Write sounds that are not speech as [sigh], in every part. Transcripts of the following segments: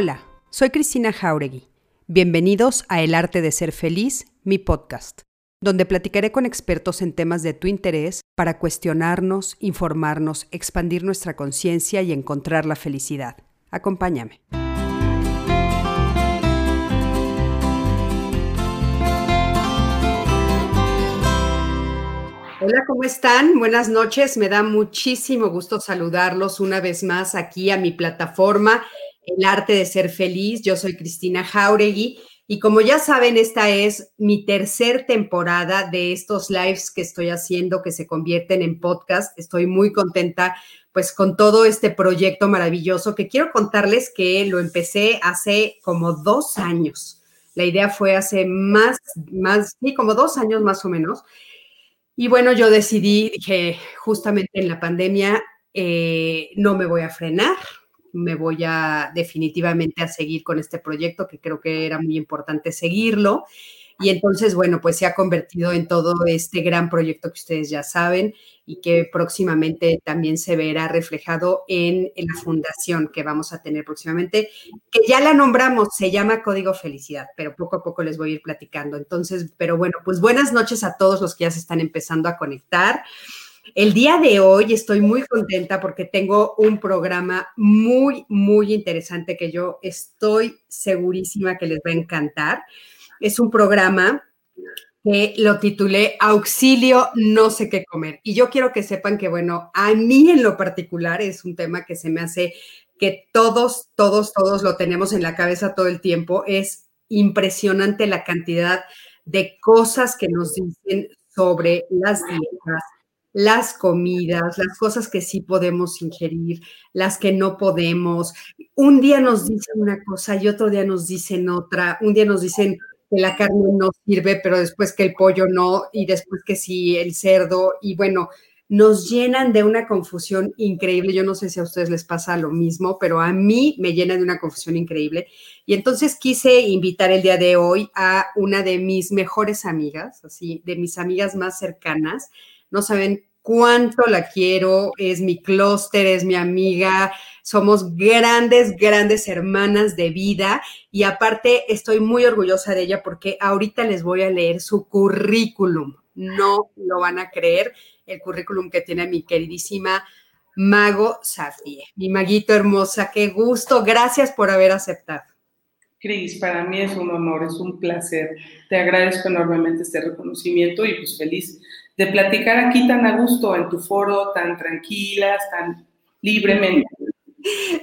Hola, soy Cristina Jauregui. Bienvenidos a El Arte de Ser Feliz, mi podcast, donde platicaré con expertos en temas de tu interés para cuestionarnos, informarnos, expandir nuestra conciencia y encontrar la felicidad. Acompáñame. Hola, ¿cómo están? Buenas noches. Me da muchísimo gusto saludarlos una vez más aquí a mi plataforma el arte de ser feliz. Yo soy Cristina Jauregui y como ya saben, esta es mi tercer temporada de estos lives que estoy haciendo que se convierten en podcast. Estoy muy contenta pues con todo este proyecto maravilloso que quiero contarles que lo empecé hace como dos años. La idea fue hace más, más, sí, como dos años más o menos. Y bueno, yo decidí, dije, justamente en la pandemia, eh, no me voy a frenar, me voy a definitivamente a seguir con este proyecto, que creo que era muy importante seguirlo. Y entonces, bueno, pues se ha convertido en todo este gran proyecto que ustedes ya saben y que próximamente también se verá reflejado en, la fundación que vamos a tener próximamente, que ya la nombramos, se llama Código Felicidad, pero poco a poco les voy a ir platicando. Entonces, pero bueno, pues buenas noches a todos los que ya se están empezando a conectar. El día de hoy estoy muy contenta porque tengo un programa muy, muy interesante que yo estoy segurísima que les va a encantar. Es un programa que lo titulé Auxilio, no sé qué comer. Y yo quiero que sepan que, bueno, a mí en lo particular es un tema que se me hace que todos, todos, todos lo tenemos en la cabeza todo el tiempo. Es impresionante la cantidad de cosas que nos dicen sobre las dietas, las comidas, las cosas que sí podemos ingerir, las que no podemos. Un día nos dicen una cosa y otro día nos dicen otra. Un día nos dicen que la carne no sirve, pero después que el pollo no, y después que sí el cerdo. Y bueno, nos llenan de una confusión increíble. Yo no sé si a ustedes les pasa lo mismo, pero a mí me llena de una confusión increíble. Y entonces quise invitar el día de hoy a una de mis mejores amigas, así, de mis amigas más cercanas no saben cuánto la quiero, es mi clúster, es mi amiga, somos grandes, grandes hermanas de vida y aparte estoy muy orgullosa de ella porque ahorita les voy a leer su currículum. No lo van a creer, el currículum que tiene mi queridísima Mago Safie, mi maguito hermosa, qué gusto, gracias por haber aceptado. Cris, para mí es un honor, es un placer. Te agradezco enormemente este reconocimiento y pues feliz de platicar aquí tan a gusto en tu foro, tan tranquilas, tan libremente.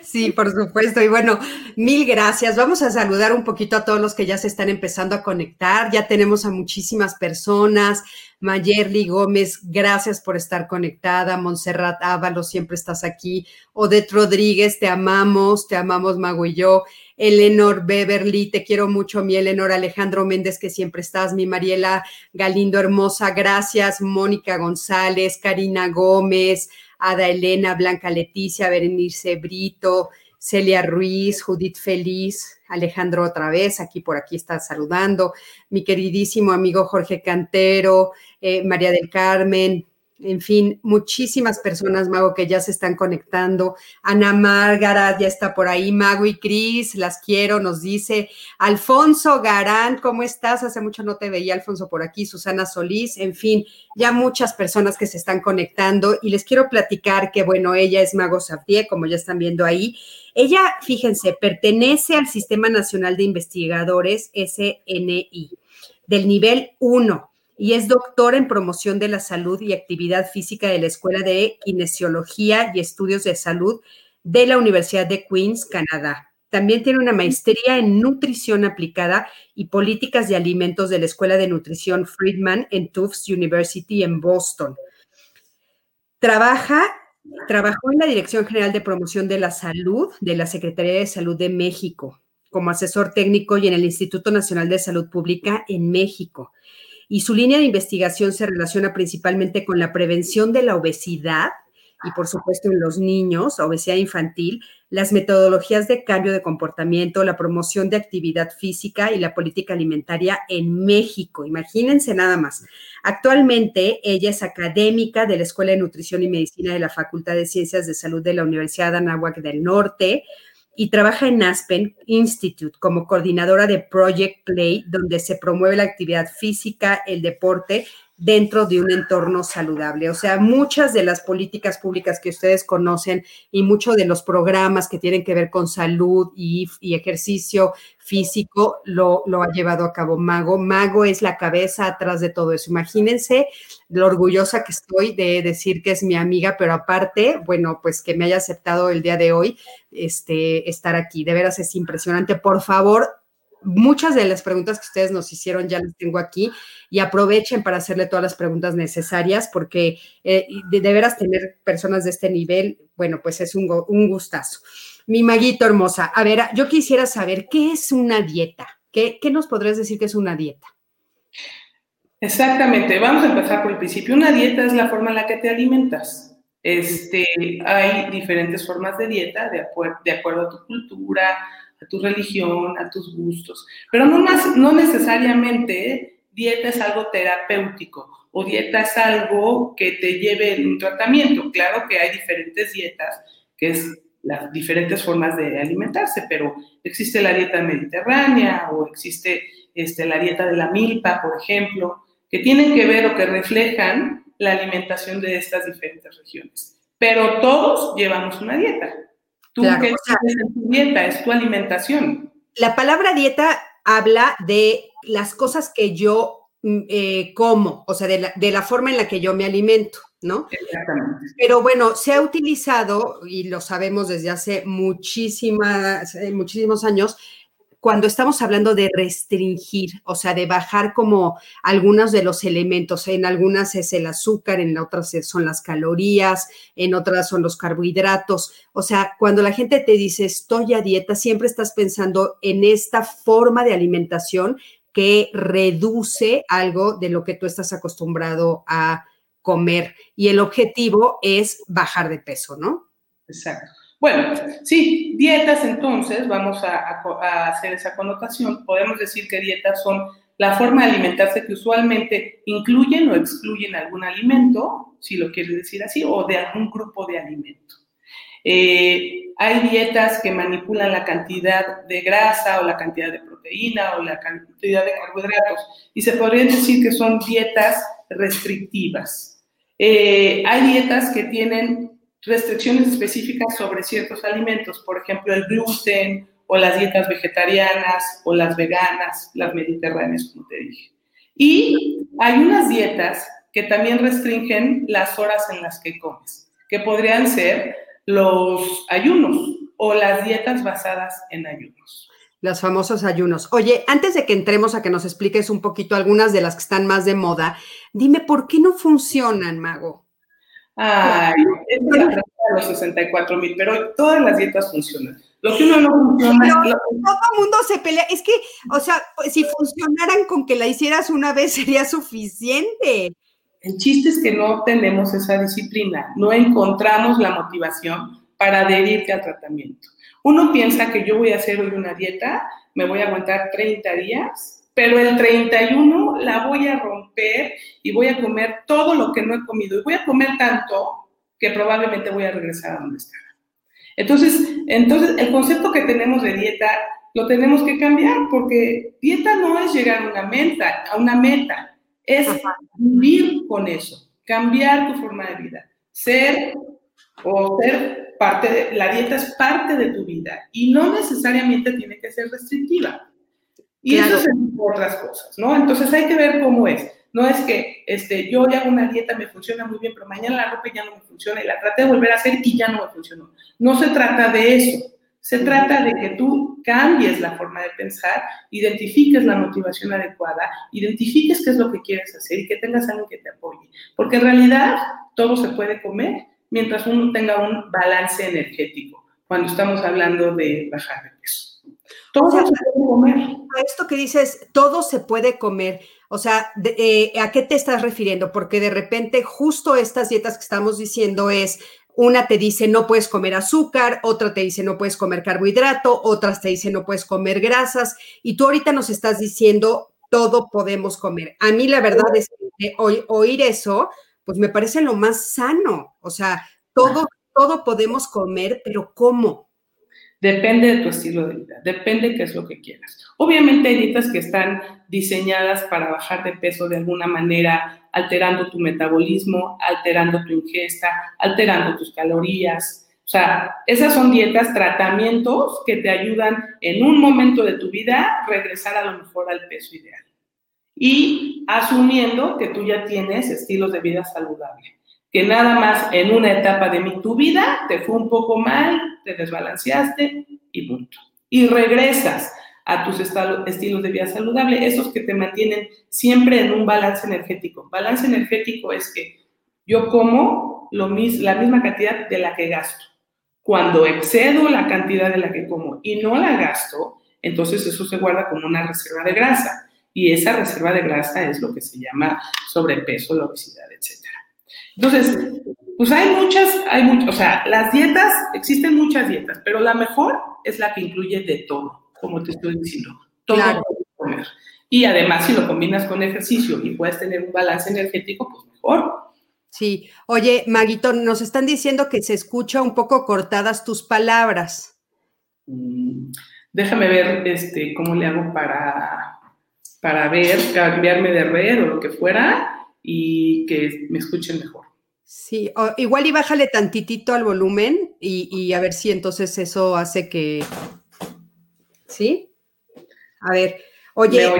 Sí, por supuesto. Y bueno, mil gracias. Vamos a saludar un poquito a todos los que ya se están empezando a conectar. Ya tenemos a muchísimas personas. Mayerly Gómez, gracias por estar conectada. Montserrat Ábalos, siempre estás aquí. Odette Rodríguez, te amamos, te amamos, Mago y yo. Eleanor Beverly, te quiero mucho, mi Eleanor Alejandro Méndez, que siempre estás, mi Mariela Galindo hermosa, gracias, Mónica González, Karina Gómez, Ada Elena, Blanca Leticia, Berenice Brito, Celia Ruiz, Judith Feliz, Alejandro otra vez, aquí por aquí está saludando, mi queridísimo amigo Jorge Cantero, eh, María del Carmen, en fin, muchísimas personas, Mago, que ya se están conectando. Ana Márgara ya está por ahí, Mago y Cris, las quiero, nos dice. Alfonso Garán, ¿cómo estás? Hace mucho no te veía, Alfonso, por aquí. Susana Solís, en fin, ya muchas personas que se están conectando y les quiero platicar que, bueno, ella es Mago Safie, como ya están viendo ahí. Ella, fíjense, pertenece al Sistema Nacional de Investigadores, SNI, del nivel 1 y es doctor en promoción de la salud y actividad física de la Escuela de Kinesiología y Estudios de Salud de la Universidad de Queens, Canadá. También tiene una maestría en nutrición aplicada y políticas de alimentos de la Escuela de Nutrición Friedman en Tufts University en Boston. Trabaja, trabajó en la Dirección General de Promoción de la Salud de la Secretaría de Salud de México como asesor técnico y en el Instituto Nacional de Salud Pública en México y su línea de investigación se relaciona principalmente con la prevención de la obesidad y por supuesto en los niños, obesidad infantil, las metodologías de cambio de comportamiento, la promoción de actividad física y la política alimentaria en México. Imagínense nada más. Actualmente ella es académica de la Escuela de Nutrición y Medicina de la Facultad de Ciencias de Salud de la Universidad de Anáhuac del Norte. Y trabaja en Aspen Institute como coordinadora de Project Play, donde se promueve la actividad física, el deporte dentro de un entorno saludable. O sea, muchas de las políticas públicas que ustedes conocen y muchos de los programas que tienen que ver con salud y, ejercicio físico lo, ha llevado a cabo Mago. Mago es la cabeza atrás de todo eso. Imagínense lo orgullosa que estoy de decir que es mi amiga, pero aparte, bueno, pues que me haya aceptado el día de hoy este, estar aquí. De veras es impresionante. Por favor, muchas de las preguntas que ustedes nos hicieron ya las tengo aquí y aprovechen para hacerle todas las preguntas necesarias porque eh, de, veras tener personas de este nivel, bueno, pues es un, un, gustazo. Mi maguito hermosa, a ver, yo quisiera saber, ¿qué es una dieta? ¿Qué, ¿Qué nos podrías decir que es una dieta? Exactamente, vamos a empezar por el principio. Una dieta es la forma en la que te alimentas. Este, hay diferentes formas de dieta de, de acuerdo a tu cultura, a tu religión, a tus gustos. Pero no, no necesariamente dieta es algo terapéutico o dieta es algo que te lleve en un tratamiento. Claro que hay diferentes dietas, que es las diferentes formas de alimentarse, pero existe la dieta mediterránea o existe este, la dieta de la milpa, por ejemplo, que tienen que ver o que reflejan la alimentación de estas diferentes regiones. Pero todos llevamos una dieta. Tú qué en tu dieta, es tu alimentación. La palabra dieta habla de las cosas que yo mm, eh, como, o sea, de la, de la, forma en la que yo me alimento, ¿no? Exactamente. Pero bueno, se ha utilizado, y lo sabemos desde hace muchísimas, eh, muchísimos años, cuando estamos hablando de restringir, o sea, de bajar como algunos de los elementos, en algunas es el azúcar, en otras son las calorías, en otras son los carbohidratos. O sea, cuando la gente te dice estoy a dieta, siempre estás pensando en esta forma de alimentación que reduce algo de lo que tú estás acostumbrado a comer. Y el objetivo es bajar de peso, ¿no? Exacto. Bueno, sí, dietas entonces, vamos a, hacer esa connotación, podemos decir que dietas son la forma de alimentarse que usualmente incluyen o excluyen algún alimento, si lo quieres decir así, o de algún grupo de alimento. Eh, hay dietas que manipulan la cantidad de grasa o la cantidad de proteína o la cantidad de carbohidratos y se podría decir que son dietas restrictivas. Eh, hay dietas que tienen restricciones específicas sobre ciertos alimentos, por ejemplo, el gluten o las dietas vegetarianas o las veganas, las mediterráneas, como te dije. Y hay unas dietas que también restringen las horas en las que comes, que podrían ser los ayunos o las dietas basadas en ayunos. Los famosos ayunos. Oye, antes de que entremos a que nos expliques un poquito algunas de las que están más de moda, dime por qué no funcionan, Mago. Ay, es de los 64 mil, pero todas las dietas funcionan. Lo que uno no funciona Todo el mundo se pelea. Es que, o sea, pues, si funcionaran con que la hicieras una vez [laughs] sería suficiente. El chiste es que no tenemos esa disciplina, no encontramos la motivación para adherirte al tratamiento. Uno piensa que yo voy a hacer hoy una dieta, me voy a aguantar 30 días pero el 31 la voy a romper y voy a comer todo lo que no he comido. Y voy a comer tanto que probablemente voy a regresar a donde estaba. Entonces, entonces, el concepto que tenemos de dieta lo tenemos que cambiar porque dieta no es llegar a una meta, a una meta, es vivir con eso, cambiar tu forma de vida, ser o ser parte de, la dieta es parte de tu vida y no necesariamente tiene que ser restrictiva. Y eso es otras cosas, ¿no? Entonces hay que ver cómo es. No es que este, yo ya hago una dieta, me funciona muy bien, pero mañana la ropa ya no me funciona y la traté de volver a hacer y ya no me funcionó. No se trata de eso. Se trata de que tú cambies la forma de pensar, identifiques la motivación adecuada, identifiques qué es lo que quieres hacer y que tengas alguien que te apoye. Porque en realidad todo se puede comer mientras uno tenga un balance energético, cuando estamos hablando de bajar de peso. Todo se puede comer. Esto que dices, todo se puede comer. O sea, eh, ¿a qué te estás refiriendo? Porque de repente justo estas dietas que estamos diciendo es, una te dice no puedes comer azúcar, otra te dice no puedes comer carbohidrato, otras te dice no puedes comer grasas, y tú ahorita nos estás diciendo todo podemos comer. A mí la verdad es que oír eso, pues me parece lo más sano. O sea, todo, todo podemos comer, pero ¿cómo? Depende de tu estilo de vida, depende de qué es lo que quieras. Obviamente hay dietas que están diseñadas para bajar de peso de alguna manera, alterando tu metabolismo, alterando tu ingesta, alterando tus calorías. O sea, esas son dietas, tratamientos que te ayudan en un momento de tu vida regresar a lo mejor al peso ideal. Y asumiendo que tú ya tienes estilos de vida saludable que nada más en una etapa de tu vida te fue un poco mal, te desbalanceaste y punto. Y regresas a tus estilos de vida saludable, esos que te mantienen siempre en un balance energético. Balance energético es que yo como lo la misma cantidad de la que gasto. Cuando excedo la cantidad de la que como y no la gasto, entonces eso se guarda como una reserva de grasa. Y esa reserva de grasa es lo que se llama sobrepeso, la obesidad, etc. Entonces, pues hay muchas, hay muchas, o sea, las dietas, existen muchas dietas, pero la mejor es la que incluye de todo, como te estoy diciendo. Todo claro. comer. Y además, si lo combinas con ejercicio y puedes tener un balance energético, pues mejor. Sí. Oye, Maguito, nos están diciendo que se escucha un poco cortadas tus palabras. Mm, déjame ver este, cómo le hago para, para ver, cambiarme de red o lo que fuera y que me escuchen mejor. Sí, igual y bájale tantitito al volumen y, a ver si entonces eso hace que... ¿Sí? A ver, oye...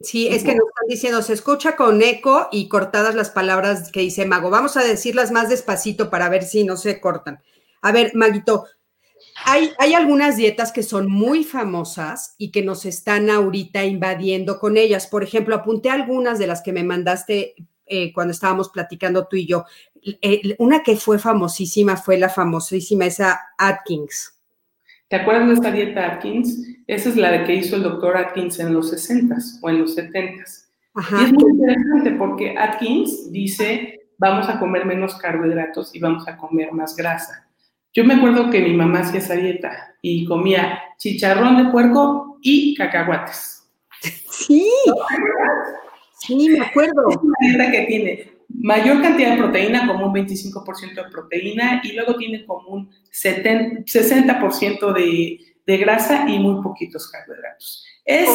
Sí, es que nos están diciendo, se escucha con eco y cortadas las palabras que dice Mago. Vamos a decirlas más despacito para ver si no se cortan. A ver, Maguito, hay, algunas dietas que son muy famosas y que nos están ahorita invadiendo con ellas. Por ejemplo, apunté algunas de las que me mandaste eh, cuando estábamos platicando tú y yo. Eh, una que fue famosísima fue la famosísima esa Atkins. ¿Te acuerdas de esta dieta Atkins? Esa es la de que hizo el doctor Atkins en los 60s o en los 70s. Y es muy interesante porque Atkins dice, vamos a comer menos carbohidratos y vamos a comer más grasa. Yo me acuerdo que mi mamá hacía esa dieta y comía chicharrón de puerco y cacahuates. Sí. Sí, me acuerdo. Es una dieta que tiene mayor cantidad de proteína, como un 25% de proteína, y luego tiene como un 60% de, de grasa y muy poquitos carbohidratos. Es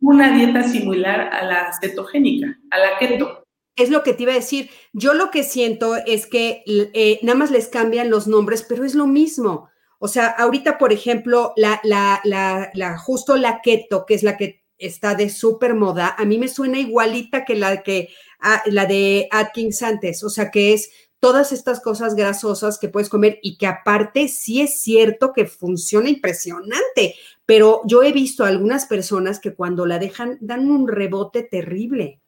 una dieta similar a la cetogénica, a la keto es lo que te iba a decir. Yo lo que siento es que eh, nada más les cambian los nombres, pero es lo mismo. O sea, ahorita, por ejemplo, la, la, la, justo la keto, que es la que está de súper moda, a mí me suena igualita que la que ah, la de Atkins antes. O sea, que es todas estas cosas grasosas que puedes comer y que aparte sí es cierto que funciona impresionante, pero yo he visto a algunas personas que cuando la dejan dan un rebote terrible.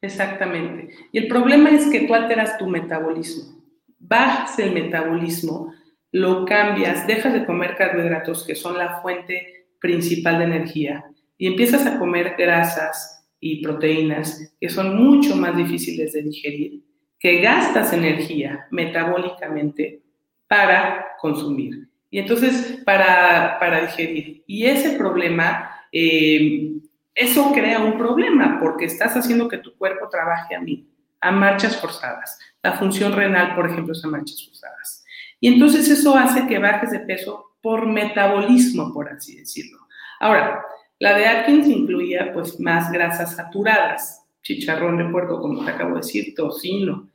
Exactamente. Y el problema es que tú alteras tu metabolismo. Bajas el metabolismo, lo cambias, dejas de comer carbohidratos, que son la fuente principal de energía, y empiezas a comer grasas y proteínas, que son mucho más difíciles de digerir, que gastas energía metabólicamente para consumir. Y entonces, para, para digerir. Y ese problema eh, eso crea un problema porque estás haciendo que tu cuerpo trabaje a mí, a marchas forzadas. La función renal, por ejemplo, es a marchas forzadas. Y entonces eso hace que bajes de peso por metabolismo, por así decirlo. Ahora, la de Atkins incluía pues más grasas saturadas, chicharrón de puerco, como te acabo de decir, tocino.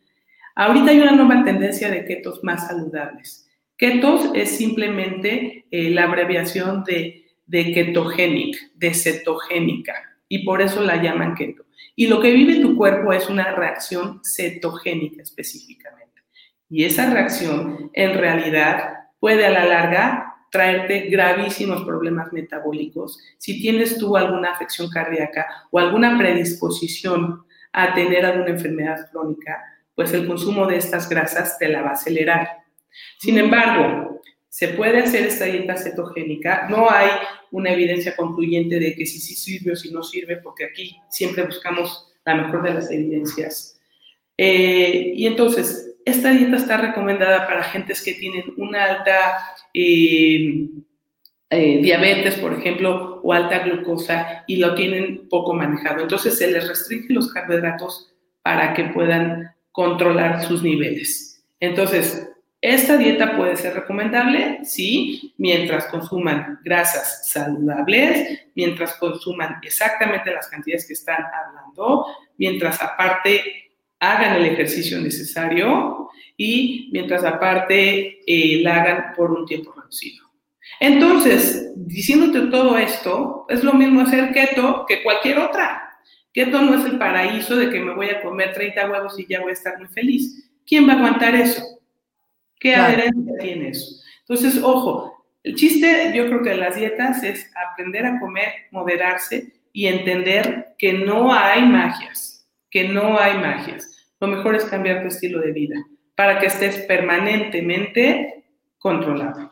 Ahorita hay una nueva tendencia de ketos más saludables. Ketos es simplemente eh, la abreviación de de ketogénica, de cetogénica, y por eso la llaman keto. Y lo que vive tu cuerpo es una reacción cetogénica específicamente. Y esa reacción en realidad puede a la larga traerte gravísimos problemas metabólicos. Si tienes tú alguna afección cardíaca o alguna predisposición a tener alguna enfermedad crónica, pues el consumo de estas grasas te la va a acelerar. Sin embargo, se puede hacer esta dieta cetogénica. No hay una evidencia concluyente de que si sí sirve o si no sirve, porque aquí siempre buscamos la mejor de las evidencias. Eh, y entonces, esta dieta está recomendada para gentes que tienen una alta eh, eh, diabetes, por ejemplo, o alta glucosa y lo tienen poco manejado. Entonces, se les restringe los carbohidratos para que puedan controlar sus niveles. Entonces, esta dieta puede ser recomendable, sí, mientras consuman grasas saludables, mientras consuman exactamente las cantidades que están hablando, mientras aparte hagan el ejercicio necesario y mientras aparte eh, la hagan por un tiempo reducido. Entonces, diciéndote todo esto, es lo mismo hacer keto que cualquier otra. Keto no es el paraíso de que me voy a comer 30 huevos y ya voy a estar muy feliz. ¿Quién va a aguantar eso? ¿Qué adherencia tiene eso? Entonces, ojo, el chiste yo creo que de las dietas es aprender a comer, moderarse y entender que no hay magias, que no hay magias. Lo mejor es cambiar tu estilo de vida para que estés permanentemente controlado.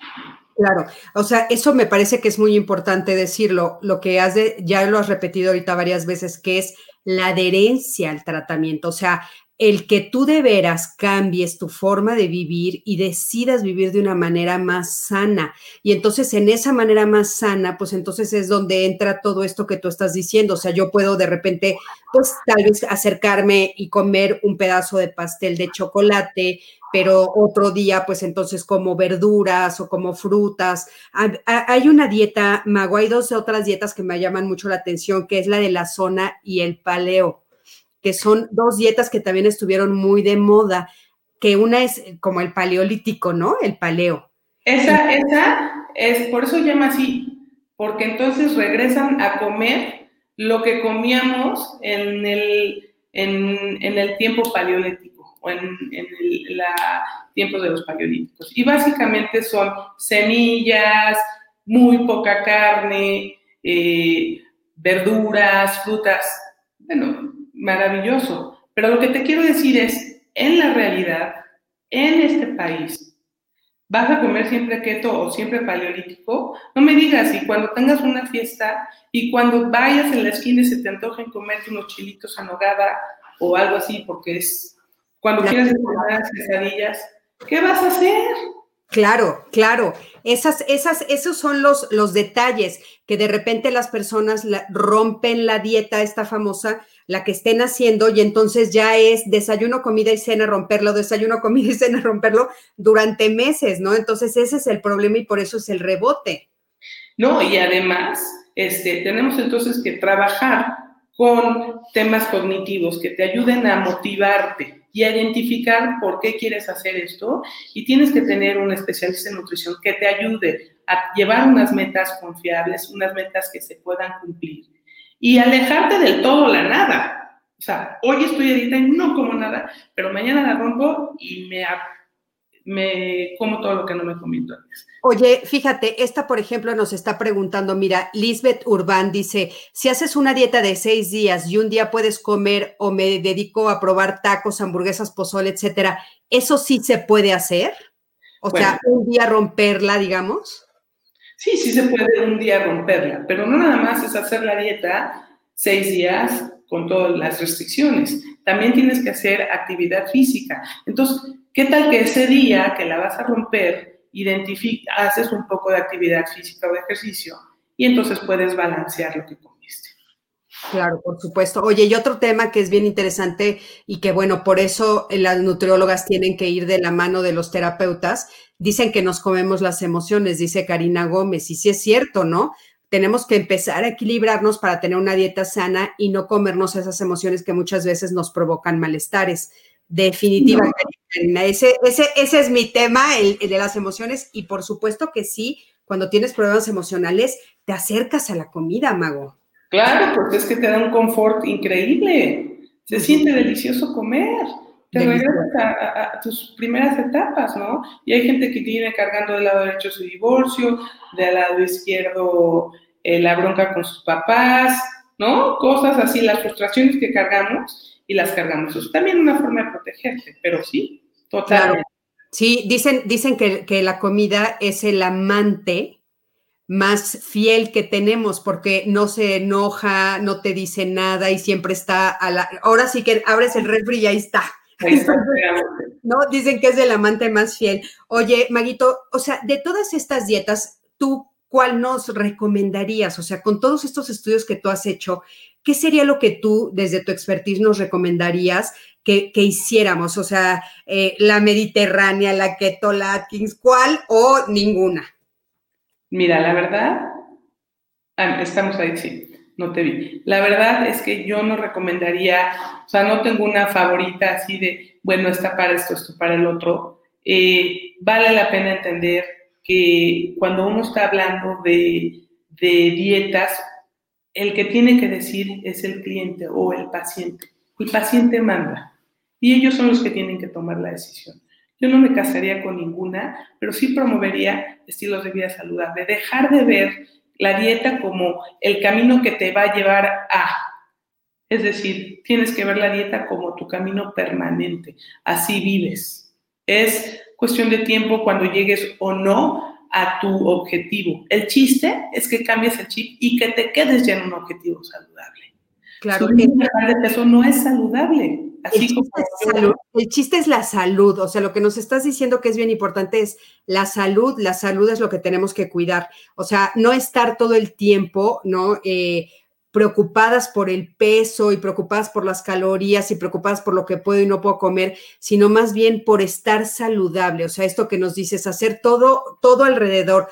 Claro, o sea, eso me parece que es muy importante decirlo, lo que has de, ya lo has repetido ahorita varias veces, que es la adherencia al tratamiento, o sea, el que tú de veras cambies tu forma de vivir y decidas vivir de una manera más sana. Y entonces en esa manera más sana, pues entonces es donde entra todo esto que tú estás diciendo. O sea, yo puedo de repente, pues tal vez acercarme y comer un pedazo de pastel de chocolate, pero otro día, pues entonces como verduras o como frutas. Hay una dieta, Mago, hay dos otras dietas que me llaman mucho la atención, que es la de la zona y el paleo que son dos dietas que también estuvieron muy de moda, que una es como el paleolítico, ¿no? El paleo. Esa, esa es, por eso llama así, porque entonces regresan a comer lo que comíamos en el, en, el tiempo paleolítico o en, el tiempo de los paleolíticos. Y básicamente son semillas, muy poca carne, eh, verduras, frutas, bueno, maravilloso. Pero lo que te quiero decir es, en la realidad, en este país, vas a comer siempre keto o siempre paleolítico, no me digas, y cuando tengas una fiesta y cuando vayas en la esquina y se te antojen comerte unos chilitos a nogada o algo así, porque es cuando quieras comer las quesadillas, ¿qué vas a hacer? Claro, claro. Esas, esas, esos son los, los detalles que de repente las personas rompen la dieta, esta famosa, la que estén haciendo, y entonces ya es desayuno, comida y cena, romperlo, desayuno, [laughs] comida y cena, romperlo durante meses, ¿no? Entonces ese es el problema y por eso es el rebote. No, y además, este, tenemos entonces que trabajar con temas cognitivos que te ayuden a motivarte y identificar por qué quieres hacer esto y tienes que tener un especialista en nutrición que te ayude a llevar unas metas confiables, unas metas que se puedan cumplir y alejarte del todo la nada. O sea, hoy estoy edita y no como nada, pero mañana la rompo y me me como todo lo que no me comí antes. Oye, fíjate, esta, por ejemplo, nos está preguntando, mira, Lisbeth Urbán dice, si haces una dieta de seis días y un día puedes comer o me dedico a probar tacos, hamburguesas, pozole, etcétera, ¿eso sí se puede hacer? O sea, un día romperla, digamos. Sí, sí se puede un día romperla, pero no nada más es hacer la dieta seis días con todas las restricciones. También tienes que hacer actividad física. Entonces, ¿Qué tal que ese día que la vas a romper, haces un poco de actividad física o de ejercicio y entonces puedes balancear lo que comiste? Claro, por supuesto. Oye, y otro tema que es bien interesante y que bueno, por eso las nutriólogas tienen que ir de la mano de los terapeutas, dicen que nos comemos las emociones, dice Karina Gómez, y sí es cierto, ¿no? Tenemos que empezar a equilibrarnos para tener una dieta sana y no comernos esas emociones que muchas veces nos provocan malestares. Definitivamente, ese, ese, ese, es mi tema, el, de las emociones, y por supuesto que sí, cuando tienes problemas emocionales, te acercas a la comida, mago. Claro, porque es que te da un confort increíble. Se siente delicioso comer. Te regresas a, tus primeras etapas, ¿no? Y hay gente que tiene cargando del lado derecho su divorcio, del lado izquierdo eh, la bronca con sus papás, ¿no? Cosas así, las frustraciones que cargamos y las cargamos. Es también una forma de protegerte, pero sí, totalmente. Sí, dicen, dicen que, que, la comida es el amante más fiel que tenemos porque no se enoja, no te dice nada y siempre está a la... Ahora sí que abres el refri y ahí está. [laughs] ¿No? Dicen que es el amante más fiel. Oye, Maguito, o sea, de todas estas dietas, ¿tú cuál nos recomendarías? O sea, con todos estos estudios que tú has hecho, ¿qué sería lo que tú, desde tu expertise, nos recomendarías que, hiciéramos? O sea, eh, la mediterránea, la keto, la Atkins, ¿cuál o ninguna? Mira, la verdad, ah, estamos ahí, sí no te vi. La verdad es que yo no recomendaría, o sea, no tengo una favorita así de, bueno, está para esto, esto para el otro. Eh, vale la pena entender que cuando uno está hablando de, de dietas, el que tiene que decir es el cliente o el paciente. El paciente manda y ellos son los que tienen que tomar la decisión. Yo no me casaría con ninguna, pero sí promovería estilos de vida saludable, dejar de ver la dieta como el camino que te va a llevar a. Es decir, tienes que ver la dieta como tu camino permanente. Así vives. Es cuestión de tiempo cuando llegues o no a tu objetivo. El chiste es que cambies el chip y que te quedes ya en un objetivo saludable. Claro. que de peso no es saludable. Así el, chiste es el chiste es la salud, o sea, lo que nos estás diciendo que es bien importante es la salud, la salud es lo que tenemos que cuidar, o sea, no estar todo el tiempo, ¿no? Eh, preocupadas por el peso y preocupadas por las calorías y preocupadas por lo que puedo y no puedo comer, sino más bien por estar saludable, o sea, esto que nos dices, hacer todo, todo alrededor,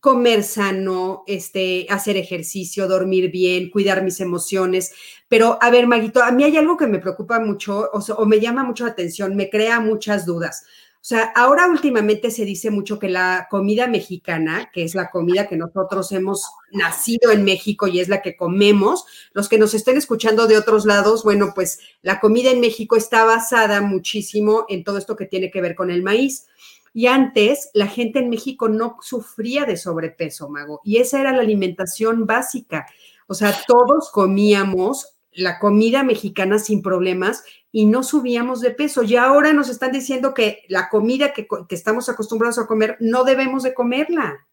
comer sano, este, hacer ejercicio, dormir bien, cuidar mis emociones. Pero, a ver, Maguito, a mí hay algo que me preocupa mucho o, me llama mucho la atención, me crea muchas dudas. O sea, ahora últimamente se dice mucho que la comida mexicana, que es la comida que nosotros hemos nacido en México y es la que comemos, los que nos estén escuchando de otros lados, bueno, pues la comida en México está basada muchísimo en todo esto que tiene que ver con el maíz. Y antes la gente en México no sufría de sobrepeso, Mago, y esa era la alimentación básica. O sea, todos comíamos la comida mexicana sin problemas y no subíamos de peso. Y ahora nos están diciendo que la comida que, estamos acostumbrados a comer no debemos de comerla.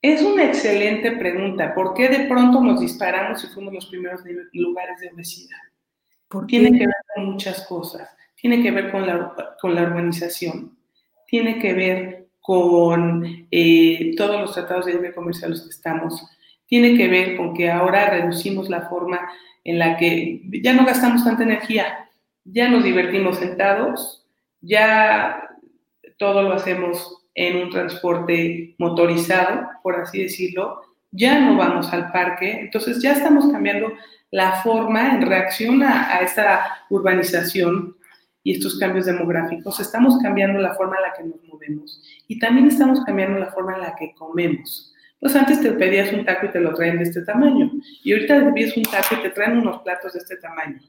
Es una excelente pregunta. ¿Por qué de pronto nos disparamos y fuimos los primeros lugares de obesidad? Tiene que ver con muchas cosas. Tiene que ver con la, con la urbanización tiene que ver con eh, todos los tratados de libre comercio a los que estamos, tiene que ver con que ahora reducimos la forma en la que ya no gastamos tanta energía, ya nos divertimos sentados, ya todo lo hacemos en un transporte motorizado, por así decirlo, ya no vamos al parque, entonces ya estamos cambiando la forma en reacción a, esta urbanización y estos cambios demográficos, estamos cambiando la forma en la que nos movemos y también estamos cambiando la forma en la que comemos. Pues antes te pedías un taco y te lo traen de este tamaño y ahorita te pides un taco y te traen unos platos de este tamaño.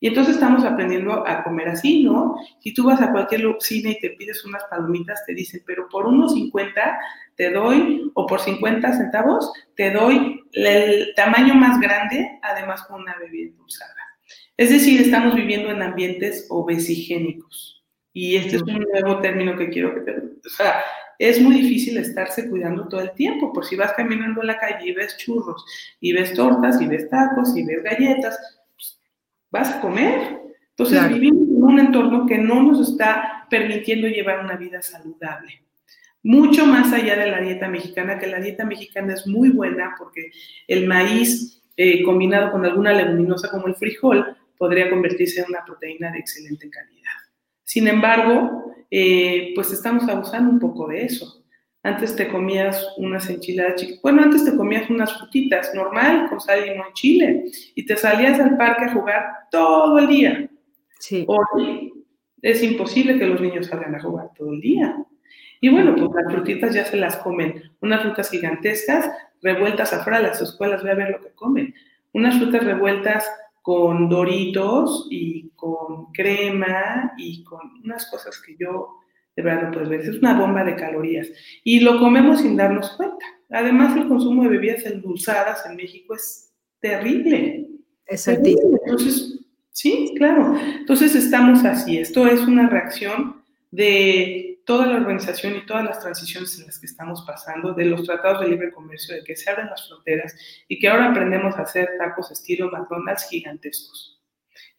Y entonces estamos aprendiendo a comer así, ¿no? Si tú vas a cualquier cine y te pides unas palomitas, te dicen, pero por unos 50 te doy, o por 50 centavos, te doy el tamaño más grande, además con una bebida endulzada. Es decir, estamos viviendo en ambientes obesigénicos. Y este es un nuevo término que quiero que te... O sea, es muy difícil estarse cuidando todo el tiempo, por si vas caminando en la calle y ves churros, y ves tortas, y ves tacos, y ves galletas, vas a comer. Entonces vivimos en un entorno que no nos está permitiendo llevar una vida saludable. Mucho más allá de la dieta mexicana, que la dieta mexicana es muy buena porque el maíz eh, combinado con alguna leguminosa como el frijol podría convertirse en una proteína de excelente calidad. Sin embargo, eh, pues estamos abusando un poco de eso. Antes te comías unas enchiladas chiquitas, bueno, antes te comías unas frutitas normal con sal, limón, chile y te salías al parque a jugar todo el día. Sí. Hoy es imposible que los niños salgan a jugar todo el día. Y bueno, pues las frutitas ya se las comen. Unas frutas gigantescas revueltas afuera de las escuelas, voy a ver lo que comen. Unas frutas revueltas con doritos y con crema y con unas cosas que yo de verdad no puedo ver. Es una bomba de calorías. Y lo comemos sin darnos cuenta. Además, el consumo de bebidas endulzadas en México es terrible. Es altísimo. Entonces, sí, claro. Entonces estamos así. Esto es una reacción de toda la organización y todas las transiciones en las que estamos pasando, de los tratados de libre comercio, de que se abren las fronteras y que ahora aprendemos a hacer tacos estilo McDonald's gigantescos.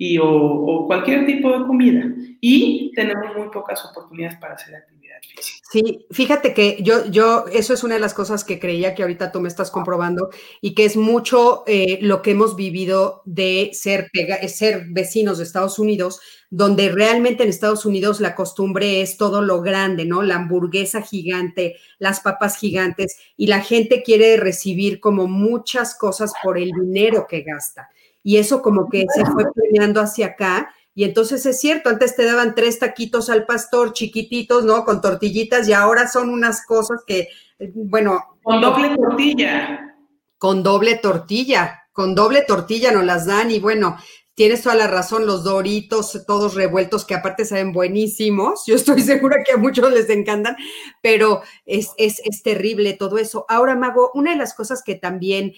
Y, o, cualquier tipo de comida. Y tenemos muy pocas oportunidades para hacer actividad física. Sí, fíjate que yo, yo, eso es una de las cosas que creía que ahorita tú me estás comprobando y que es mucho eh, lo que hemos vivido de ser, ser vecinos de Estados Unidos, donde realmente en Estados Unidos la costumbre es todo lo grande, ¿no? La hamburguesa gigante, las papas gigantes y la gente quiere recibir como muchas cosas por el dinero que gasta. Y eso como que se fue planeando hacia acá. Y entonces es cierto, antes te daban tres taquitos al pastor chiquititos, ¿no? Con tortillitas y ahora son unas cosas que, bueno. Con doble tortilla. Con doble tortilla, con doble tortilla nos las dan y bueno, tienes toda la razón, los doritos, todos revueltos, que aparte saben buenísimos. Yo estoy [laughs] segura que a muchos les encantan, pero es, es, es terrible todo eso. Ahora, Mago, una de las cosas que también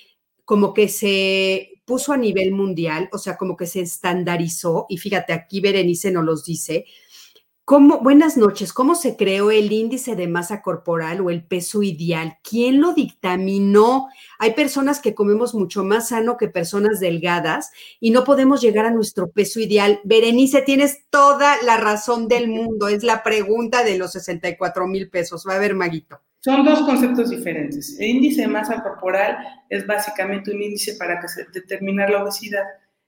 como que se puso a nivel mundial, o sea, como que se estandarizó, y fíjate, aquí Berenice nos los dice, ¿Cómo, buenas noches, ¿cómo se creó el índice de masa corporal o el peso ideal? ¿Quién lo dictaminó? Hay personas que comemos mucho más sano que personas delgadas y no podemos llegar a nuestro peso ideal. Berenice, tienes toda la razón del mundo. Es la pregunta de los 64 mil pesos. Va a ver, Maguito. Son dos conceptos diferentes. El índice de masa corporal es básicamente un índice para determinar la obesidad.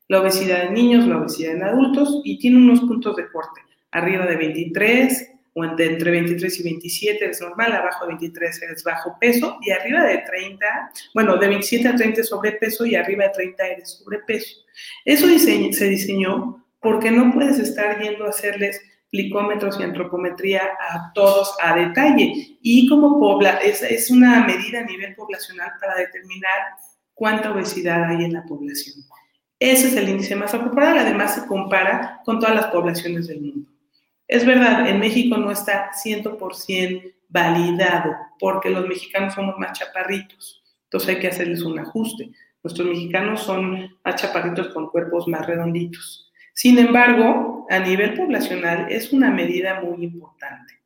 La obesidad en niños, la obesidad en adultos y tiene unos puntos de corte arriba de 23 o entre 23 y 27 es normal, abajo de 23 es bajo peso y arriba de 30, bueno, de 27 a 30 es sobrepeso y arriba de 30 eres sobrepeso. Eso se diseñó porque no puedes estar yendo a hacerles plicómetros y antropometría a todos a detalle. Y como pobla, es, es una medida a nivel poblacional para determinar cuánta obesidad hay en la población. Ese es el índice de masa corporal, además se compara con todas las poblaciones del mundo. Es verdad, en México no está 100% validado porque los mexicanos somos más chaparritos, entonces hay que hacerles un ajuste. Nuestros mexicanos son más chaparritos con cuerpos más redonditos. Sin embargo, a nivel poblacional es una medida muy importante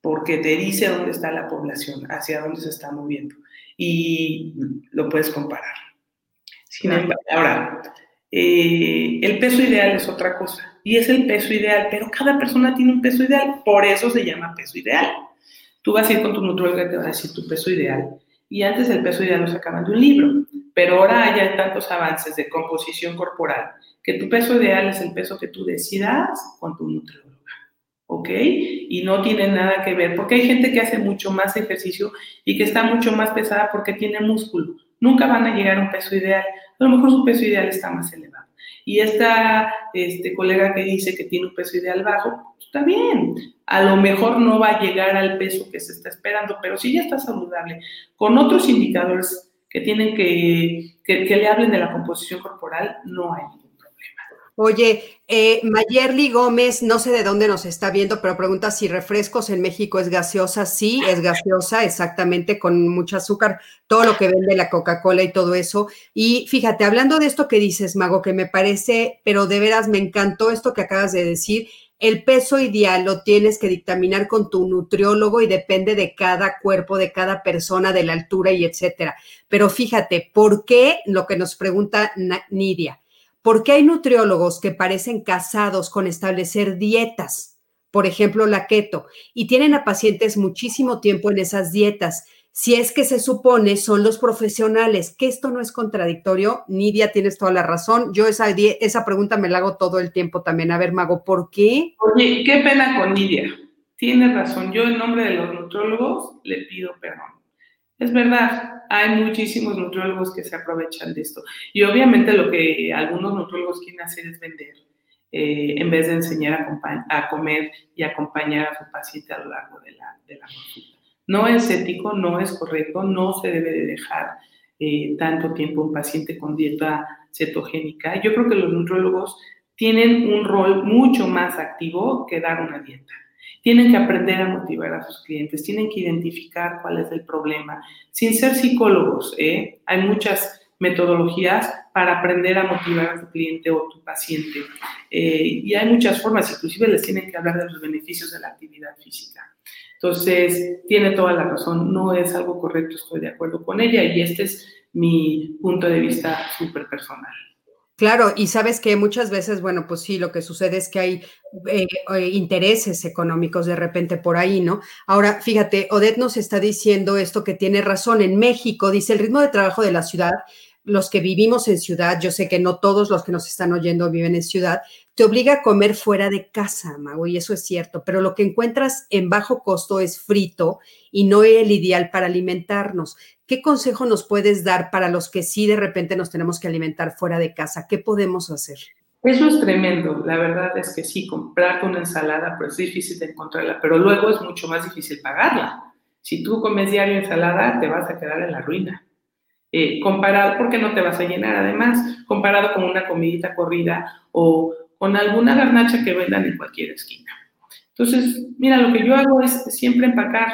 porque te dice dónde está la población, hacia dónde se está moviendo y lo puedes comparar. Sin embargo, ahora, eh, el peso ideal es otra cosa y es el peso ideal, pero cada persona tiene un peso ideal, por eso se llama peso ideal. Tú vas a ir con tu nutrióloga y te va a decir tu peso ideal. Y antes el peso ideal lo sacaban de un libro, pero ahora hay tantos avances de composición corporal tu peso ideal es el peso que tú decidas con tu nutrióloga. ¿ok? Y no tiene nada que ver, porque hay gente que hace mucho más ejercicio y que está mucho más pesada porque tiene músculo. Nunca van a llegar a un peso ideal. A lo mejor su peso ideal está más elevado. Y esta este, colega que dice que tiene un peso ideal bajo, está bien. A lo mejor no va a llegar al peso que se está esperando, pero si ya está saludable, con otros indicadores que tienen que, que, que le hablen de la composición corporal, no hay Oye, eh, Mayerly Gómez, no sé de dónde nos está viendo, pero pregunta si refrescos en México es gaseosa. Sí, es gaseosa, exactamente, con mucho azúcar, todo lo que vende la Coca-Cola y todo eso. Y fíjate, hablando de esto que dices, Mago, que me parece, pero de veras me encantó esto que acabas de decir. El peso ideal lo tienes que dictaminar con tu nutriólogo y depende de cada cuerpo, de cada persona, de la altura y etcétera. Pero fíjate, ¿por qué lo que nos pregunta Nidia? Porque hay nutriólogos que parecen casados con establecer dietas, por ejemplo la keto, y tienen a pacientes muchísimo tiempo en esas dietas. Si es que se supone son los profesionales, que esto no es contradictorio, Nidia, tienes toda la razón. Yo esa, pregunta me la hago todo el tiempo también. A ver, Mago, ¿por qué? Oye, qué pena con Nidia. Tienes razón. Yo en nombre de los nutriólogos le pido perdón. Es verdad, hay muchísimos nutriólogos que se aprovechan de esto. Y obviamente lo que algunos nutriólogos quieren hacer es vender, eh, en vez de enseñar a, comer y acompañar a su paciente a lo largo de la, de consulta. No es ético, no es correcto, no se debe de dejar eh, tanto tiempo un paciente con dieta cetogénica. Yo creo que los nutriólogos tienen un rol mucho más activo que dar una dieta. Tienen que aprender a motivar a sus clientes, tienen que identificar cuál es el problema. Sin ser psicólogos, ¿eh? hay muchas metodologías para aprender a motivar a tu cliente o tu paciente. Eh, y hay muchas formas, inclusive les tienen que hablar de los beneficios de la actividad física. Entonces, tiene toda la razón, no es algo correcto, estoy de acuerdo con ella y este es mi punto de vista súper personal. Claro, y sabes que muchas veces, bueno, pues sí, lo que sucede es que hay eh, eh, intereses económicos de repente por ahí, ¿no? Ahora, fíjate, Odette nos está diciendo esto que tiene razón. En México, dice, el ritmo de trabajo de la ciudad los que vivimos en ciudad, yo sé que no todos los que nos están oyendo viven en ciudad, te obliga a comer fuera de casa, Mago, y eso es cierto, pero lo que encuentras en bajo costo es frito y no el ideal para alimentarnos. ¿Qué consejo nos puedes dar para los que sí de repente nos tenemos que alimentar fuera de casa? ¿Qué podemos hacer? Eso es tremendo, la verdad es que sí, comprarte una ensalada, pues es difícil de encontrarla, pero luego es mucho más difícil pagarla. Si tú comes diario ensalada, te vas a quedar en la ruina. Eh, comparado, porque no te vas a llenar además, comparado con una comidita corrida o con alguna garnacha que vendan en cualquier esquina. Entonces, mira, lo que yo hago es siempre empacar,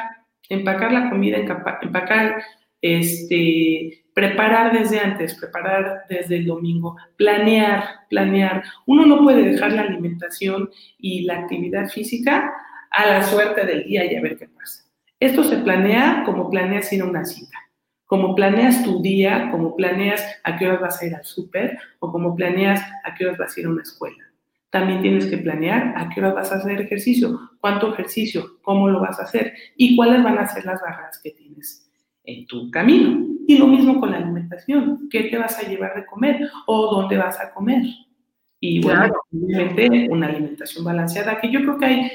empacar la comida, empacar, este, preparar desde antes, preparar desde el domingo, planear, planear. Uno no puede dejar la alimentación y la actividad física a la suerte del día y a ver qué pasa. Esto se planea como planeas ir a una cita como planeas tu día, como planeas a qué horas vas a ir al súper o como planeas a qué horas vas a ir a una escuela. También tienes que planear a qué horas vas a hacer ejercicio, cuánto ejercicio, cómo lo vas a hacer y cuáles van a ser las barreras que tienes en tu camino. Y lo mismo con la alimentación, qué te vas a llevar de comer o dónde vas a comer. Y bueno, obviamente una alimentación balanceada, que yo creo que hay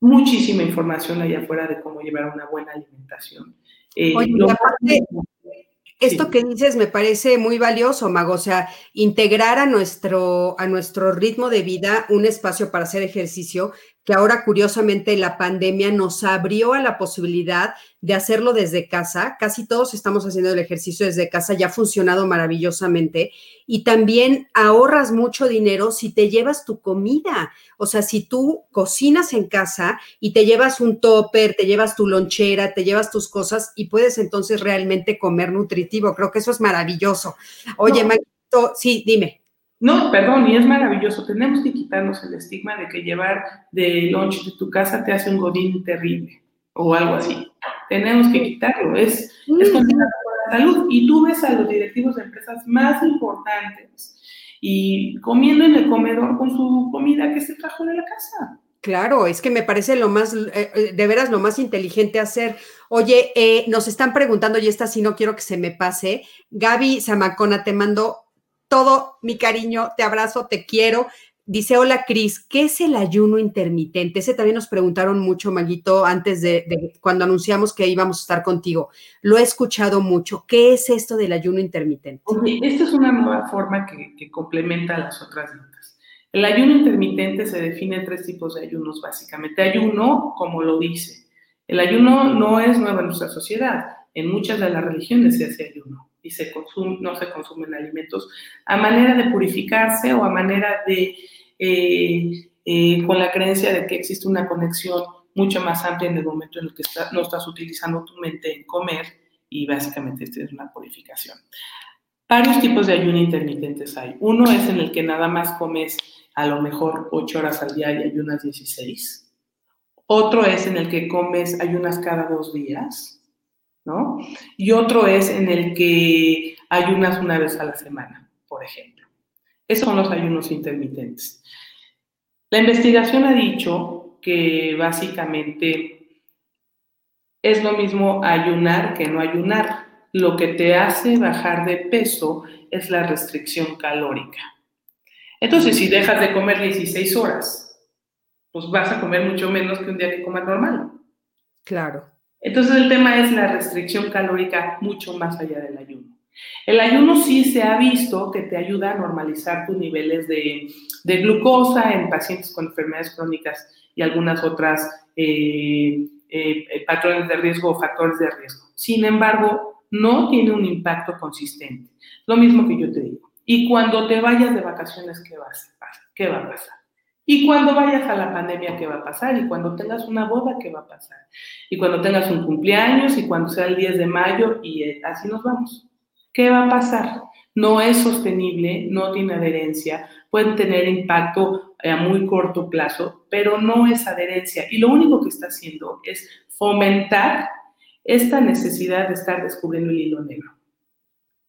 muchísima información allá afuera de cómo llevar una buena alimentación. Eh, Oye, aparte, esto que dices me parece muy valioso, Mago, o sea, integrar a nuestro, a nuestro ritmo de vida un espacio para hacer ejercicio que ahora curiosamente la pandemia nos abrió a la posibilidad de hacerlo desde casa. Casi todos estamos haciendo el ejercicio desde casa, ya ha funcionado maravillosamente. Y también ahorras mucho dinero si te llevas tu comida. O sea, si tú cocinas en casa y te llevas un topper, te llevas tu lonchera, te llevas tus cosas y puedes entonces realmente comer nutritivo. Creo que eso es maravilloso. Oye, no. sí, dime. No, perdón, y es maravilloso. Tenemos que quitarnos el estigma de que llevar de lunch de tu casa te hace un godín terrible o algo así. Tenemos que quitarlo. Es, es con la salud. Y tú ves a los directivos de empresas más importantes y comiendo en el comedor con su comida que se trajo de la casa. Claro, es que me parece lo más, eh, eh, de veras, lo más inteligente hacer. Oye, eh, nos están preguntando, y esta sí no quiero que se me pase. Gaby Zamacona, te mando todo mi cariño, te abrazo, te quiero. Dice, hola Cris, ¿qué es el ayuno intermitente? Ese también nos preguntaron mucho, Maguito, antes de, cuando anunciamos que íbamos a estar contigo. Lo he escuchado mucho. ¿Qué es esto del ayuno intermitente? esta es una nueva forma que, que complementa a las otras dietas. El ayuno intermitente se define en tres tipos de ayunos, básicamente. Ayuno, como lo dice. El ayuno no es nuevo en nuestra sociedad. En muchas de las religiones se hace ayuno y se no se consumen alimentos a manera de purificarse o a manera de, eh, eh, con la creencia de que existe una conexión mucho más amplia en el momento en el que no estás utilizando tu mente en comer y básicamente esta es una purificación. Varios tipos de ayuno intermitentes hay. Uno es en el que nada más comes a lo mejor 8 horas al día y ayunas 16. Otro es en el que comes ayunas cada dos días. ¿No? Y otro es en el que ayunas una vez a la semana, por ejemplo. Esos son los ayunos intermitentes. La investigación ha dicho que básicamente es lo mismo ayunar que no ayunar. Lo que te hace bajar de peso es la restricción calórica. Entonces, si dejas de comer 16 horas, pues vas a comer mucho menos que un día que comas normal. Claro. Entonces el tema es la restricción calórica mucho más allá del ayuno. El ayuno sí se ha visto que te ayuda a normalizar tus niveles de, glucosa en pacientes con enfermedades crónicas y algunas otras eh, eh, patrones de riesgo o factores de riesgo. Sin embargo, no tiene un impacto consistente. Lo mismo que yo te digo. Y cuando te vayas de vacaciones, ¿qué, vas, ¿qué va a pasar? Y cuando vayas a la pandemia, ¿qué va a pasar? Y cuando tengas una boda, ¿qué va a pasar? Y cuando tengas un cumpleaños y cuando sea el 10 de mayo y eh, así nos vamos. ¿Qué va a pasar? No es sostenible, no tiene adherencia, pueden tener impacto a muy corto plazo, pero no es adherencia. Y lo único que está haciendo es fomentar esta necesidad de estar descubriendo el hilo negro.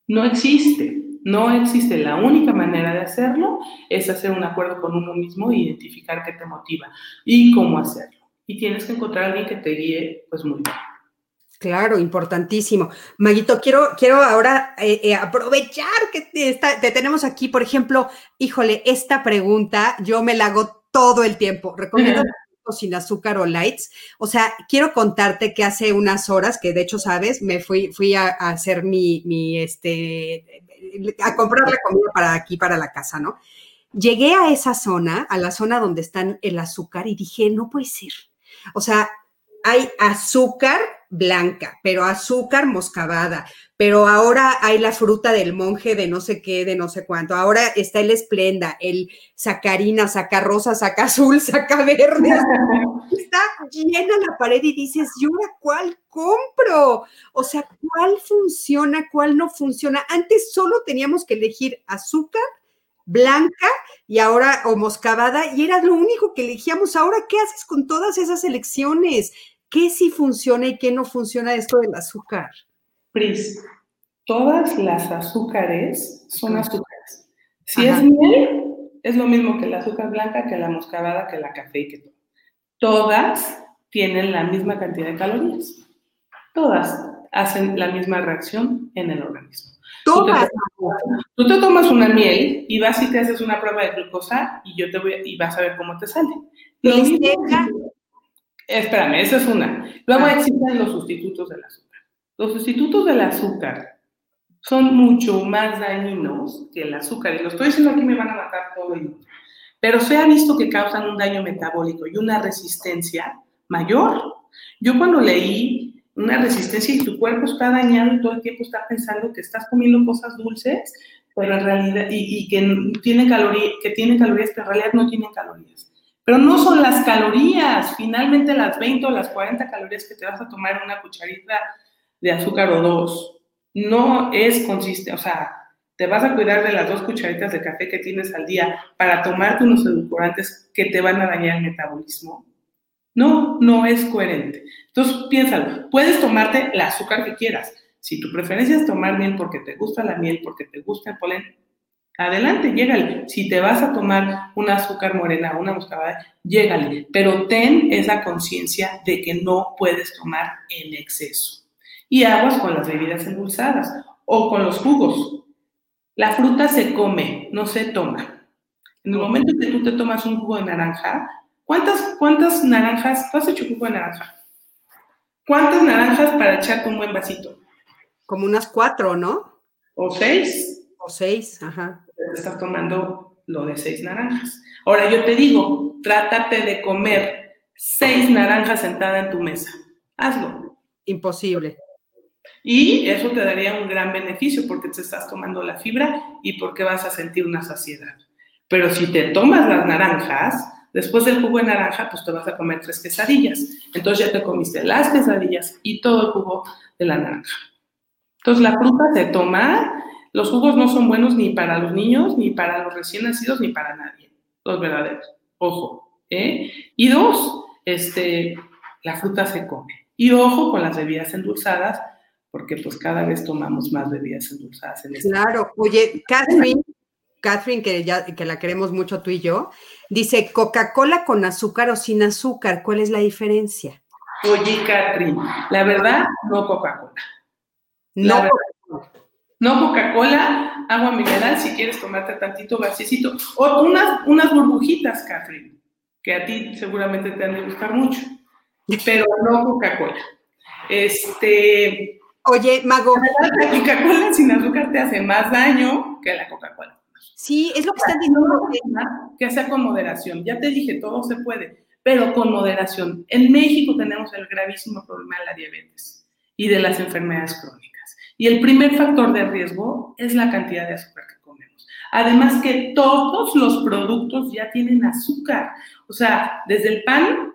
No existe. No existe. La única manera de hacerlo es hacer un acuerdo con uno mismo e identificar qué te motiva y cómo hacerlo. Y tienes que encontrar a alguien que te guíe, pues muy bien. Claro, importantísimo. Maguito, quiero, quiero ahora eh, eh, aprovechar que te, tenemos aquí. Por ejemplo, híjole, esta pregunta yo me la hago todo el tiempo. Recomiendo sin azúcar o lights. O sea, quiero contarte que hace unas horas, que de hecho sabes, me fui, fui a, hacer mi, mi, este, a comprar la comida para aquí, para la casa, ¿no? Llegué a esa zona, a la zona donde están el azúcar y dije, no puede ser. O sea, hay azúcar blanca, pero azúcar moscavada, pero ahora hay la fruta del monje de no sé qué, de no sé cuánto, ahora está el esplenda, el sacarina, saca rosa, saca azul, [laughs] saca verde, está llena la pared y dices, ¿y cuál compro? O sea, ¿cuál funciona, cuál no funciona? Antes solo teníamos que elegir azúcar blanca y ahora o moscavada y era lo único que elegíamos. Ahora, ¿qué haces con todas esas elecciones? ¿Qué sí funciona y qué no funciona esto del azúcar? Pris, todas las azúcares son azúcares. Si es miel, es lo mismo que la azúcar blanca, que la moscavada, que la café y que todo. Todas tienen la misma cantidad de calorías. Todas hacen la misma reacción en el organismo. Todas. Tú te, tomas una miel y vas y te haces una prueba de glucosa y yo te voy y vas a ver cómo te sale. Lo Espérame, esa es una. Luego ah. existen los sustitutos del azúcar. Los sustitutos del azúcar son mucho más dañinos que el azúcar. Y lo estoy diciendo aquí, me van a matar todo el mundo. Pero se ha visto que causan un daño metabólico y una resistencia mayor. Yo cuando leí una resistencia y tu cuerpo está dañado y todo el tiempo está pensando que estás comiendo cosas dulces, pero en realidad, y, que, tiene calorías, que tiene calorías, pero en realidad no tienen calorías. Pero no son las calorías, finalmente las 20 o las 40 calorías que te vas a tomar en una cucharita de azúcar o dos. No es consistente, o sea, te vas a cuidar de las dos cucharitas de café que tienes al día para tomarte unos edulcorantes que te van a dañar el metabolismo. No, no es coherente. Entonces, piénsalo, puedes tomarte el azúcar que quieras. Si tu preferencia es tomar miel porque te gusta la miel, porque te gusta el polen, Adelante, llégale. Si te vas a tomar un azúcar morena o una moscavada, llégale. Pero ten esa conciencia de que no puedes tomar en exceso. Y aguas con las bebidas endulzadas o con los jugos. La fruta se come, no se toma. En el momento que tú te tomas un jugo de naranja, ¿cuántas, cuántas naranjas? ¿Tú has hecho jugo de naranja? ¿Cuántas naranjas para echarte un buen vasito? Como unas cuatro, ¿no? O seis. O seis, ajá. Estás tomando lo de seis naranjas. Ahora yo te digo, trátate de comer seis naranjas sentada en tu mesa. Hazlo. Imposible. Y eso te daría un gran beneficio porque te estás tomando la fibra y porque vas a sentir una saciedad. Pero si te tomas las naranjas, después del jugo de naranja, pues te vas a comer tres quesadillas. Entonces ya te comiste las quesadillas y todo el jugo de la naranja. Entonces la fruta se toma los jugos no son buenos ni para los niños, ni para los recién nacidos, ni para nadie. Los verdaderos. Ojo. ¿eh? Y dos, este, la fruta se come. Y ojo con las bebidas endulzadas, porque pues cada vez tomamos más bebidas endulzadas. En este claro. Oye, Catherine, Catherine, que, ya, que la queremos mucho tú y yo, dice Coca-Cola con azúcar o sin azúcar. ¿Cuál es la diferencia? Oye, Catherine, la verdad, no Coca-Cola. No no Coca-Cola, agua mineral si quieres tomarte tantito gasecito. O unas, unas burbujitas, Catherine, que a ti seguramente te han de gustar mucho. Pero no Coca-Cola. Este. Oye, Mago. La Coca-Cola sin azúcar te hace más daño que la Coca-Cola. Sí, es lo que están diciendo. Que sea con moderación. Ya te dije, todo se puede, pero con moderación. En México tenemos el gravísimo problema de la diabetes y de las enfermedades crónicas. Y el primer factor de riesgo es la cantidad de azúcar que comemos. Además que todos los productos ya tienen azúcar. O sea, desde el pan,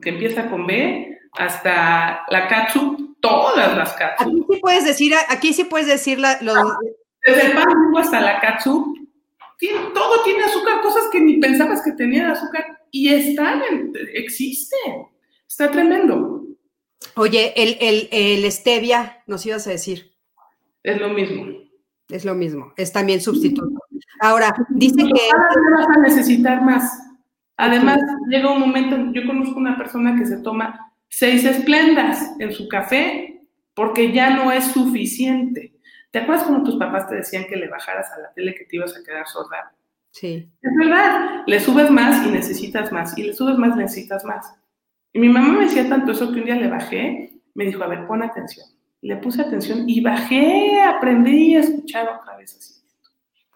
que empieza con B, hasta la katsu, todas las katsu. Aquí sí puedes decir, aquí sí puedes decir la, Desde el pan hasta la katsu, todo tiene azúcar, cosas que ni pensabas que tenían azúcar y están, existen. Está tremendo. Oye, el, el, el stevia, nos ibas a decir. Es lo mismo. Es lo mismo, es también sustituto. Ahora, dice que... vas a necesitar más. Además, llega un momento, yo conozco una persona que se toma seis esplendas en su café porque ya no es suficiente. ¿Te acuerdas cuando tus papás te decían que le bajaras a la tele que te ibas a quedar sorda? Sí. Es verdad, le subes más y necesitas más, y le subes más, necesitas más. Y mi mamá me decía tanto eso que un día le bajé, me dijo, a ver, pon atención. Le puse atención y bajé, aprendí a escuchar otra vez así.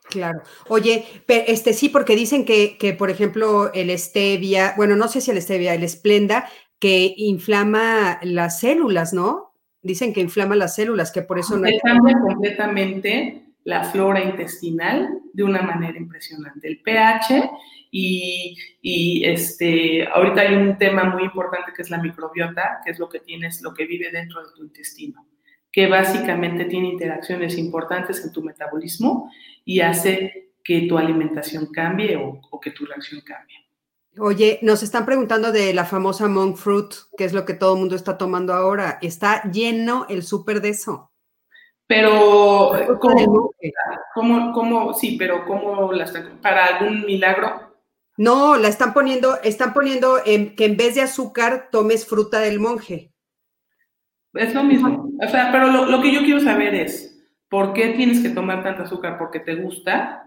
Claro. Oye, pero este sí, porque dicen que, que, por ejemplo, el stevia, bueno, no sé si el stevia, el esplenda, que inflama las células, ¿no? Dicen que inflama las células, que por eso no. cambia completamente la flora intestinal de una manera impresionante. El pH y, y, este, ahorita hay un tema muy importante que es la microbiota, que es lo que tienes, lo que vive dentro de tu intestino, que básicamente tiene interacciones importantes en tu metabolismo y hace que tu alimentación cambie o, o que tu reacción cambie. Oye, nos están preguntando de la famosa monk fruit, que es lo que todo el mundo está tomando ahora. Está lleno el súper de eso. Pero, ¿cómo, ¿cómo, cómo, sí, pero cómo la están, para algún milagro? No, la están poniendo, están poniendo que en vez de azúcar tomes fruta del monje. Es lo mismo. O sea, pero lo, que yo quiero saber es, ¿por qué tienes que tomar tanto azúcar? ¿Porque te gusta?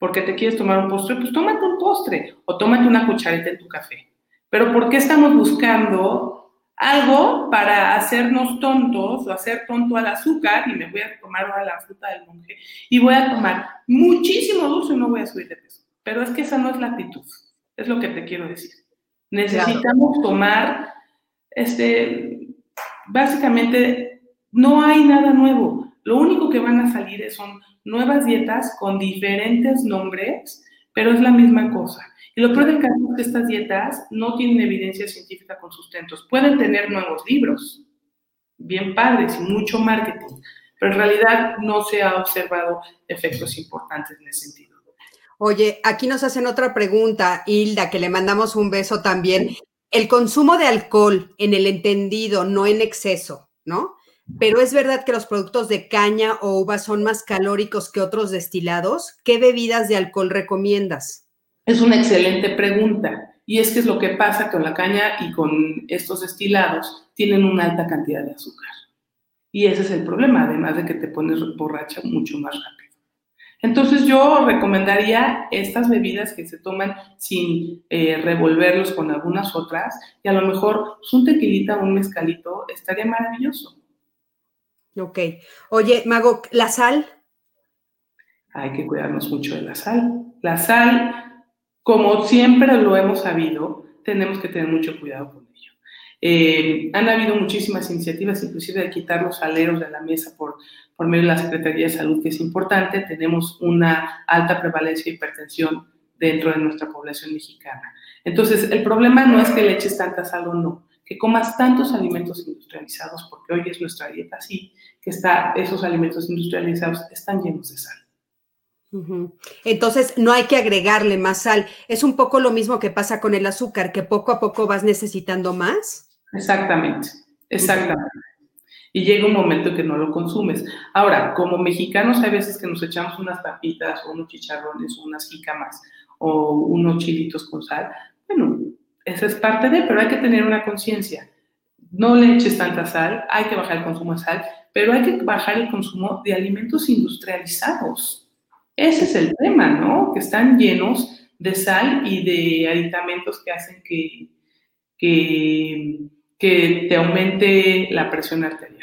porque te quieres tomar un postre, pues tómate un postre o tómate una cucharita en tu café. Pero ¿por qué estamos buscando algo para hacernos tontos o hacer tonto al azúcar y me voy a tomar ahora la fruta del monje y voy a tomar muchísimo dulce y no voy a subir de peso? Pero es que esa no es la actitud, es lo que te quiero decir. Necesitamos tomar, este, básicamente, no hay nada nuevo. Lo único que van a salir son nuevas dietas con diferentes nombres, pero es la misma cosa. Y lo peor del caso es que estas dietas no tienen evidencia científica con sustentos. Pueden tener nuevos libros, bien padres y mucho marketing, pero en realidad no se ha observado efectos importantes en ese sentido. Oye, aquí nos hacen otra pregunta, Hilda, que le mandamos un beso también. El consumo de alcohol en el entendido, no en exceso, ¿no? Pero es verdad que los productos de caña o uva son más calóricos que otros destilados. ¿Qué bebidas de alcohol recomiendas? Es una excelente pregunta. Y es que es lo que pasa con la caña y con estos destilados, tienen una alta cantidad de azúcar. Y ese es el problema, además de que te pones borracha mucho más rápido. Entonces yo recomendaría estas bebidas que se toman sin eh, revolverlos con algunas otras y a lo mejor un tequilita o un mezcalito estaría maravilloso. Ok. Oye, Mago, ¿la sal? Hay que cuidarnos mucho de la sal. La sal, como siempre lo hemos sabido, tenemos que tener mucho cuidado con ello. Eh, han habido muchísimas iniciativas, inclusive de quitar los aleros de la mesa por, por medio de la Secretaría de Salud, que es importante. Tenemos una alta prevalencia de hipertensión dentro de nuestra población mexicana. Entonces, el problema no es que le eches tanta sal o no, que comas tantos alimentos industrializados, porque hoy es nuestra dieta así, que está, esos alimentos industrializados están llenos de sal. Entonces, no hay que agregarle más sal. Es un poco lo mismo que pasa con el azúcar, que poco a poco vas necesitando más. Exactamente, exactamente. Y llega un momento que no lo consumes. Ahora, como mexicanos hay veces que nos echamos unas papitas o unos chicharrones o unas jícamas o unos chilitos con sal. Bueno, esa es parte de, pero hay que tener una conciencia. No le eches tanta sal, hay que bajar el consumo de sal, pero hay que bajar el consumo de alimentos industrializados. Ese es el tema, ¿no? Que están llenos de sal y de aditamentos que hacen que, que, que te aumente la presión arterial.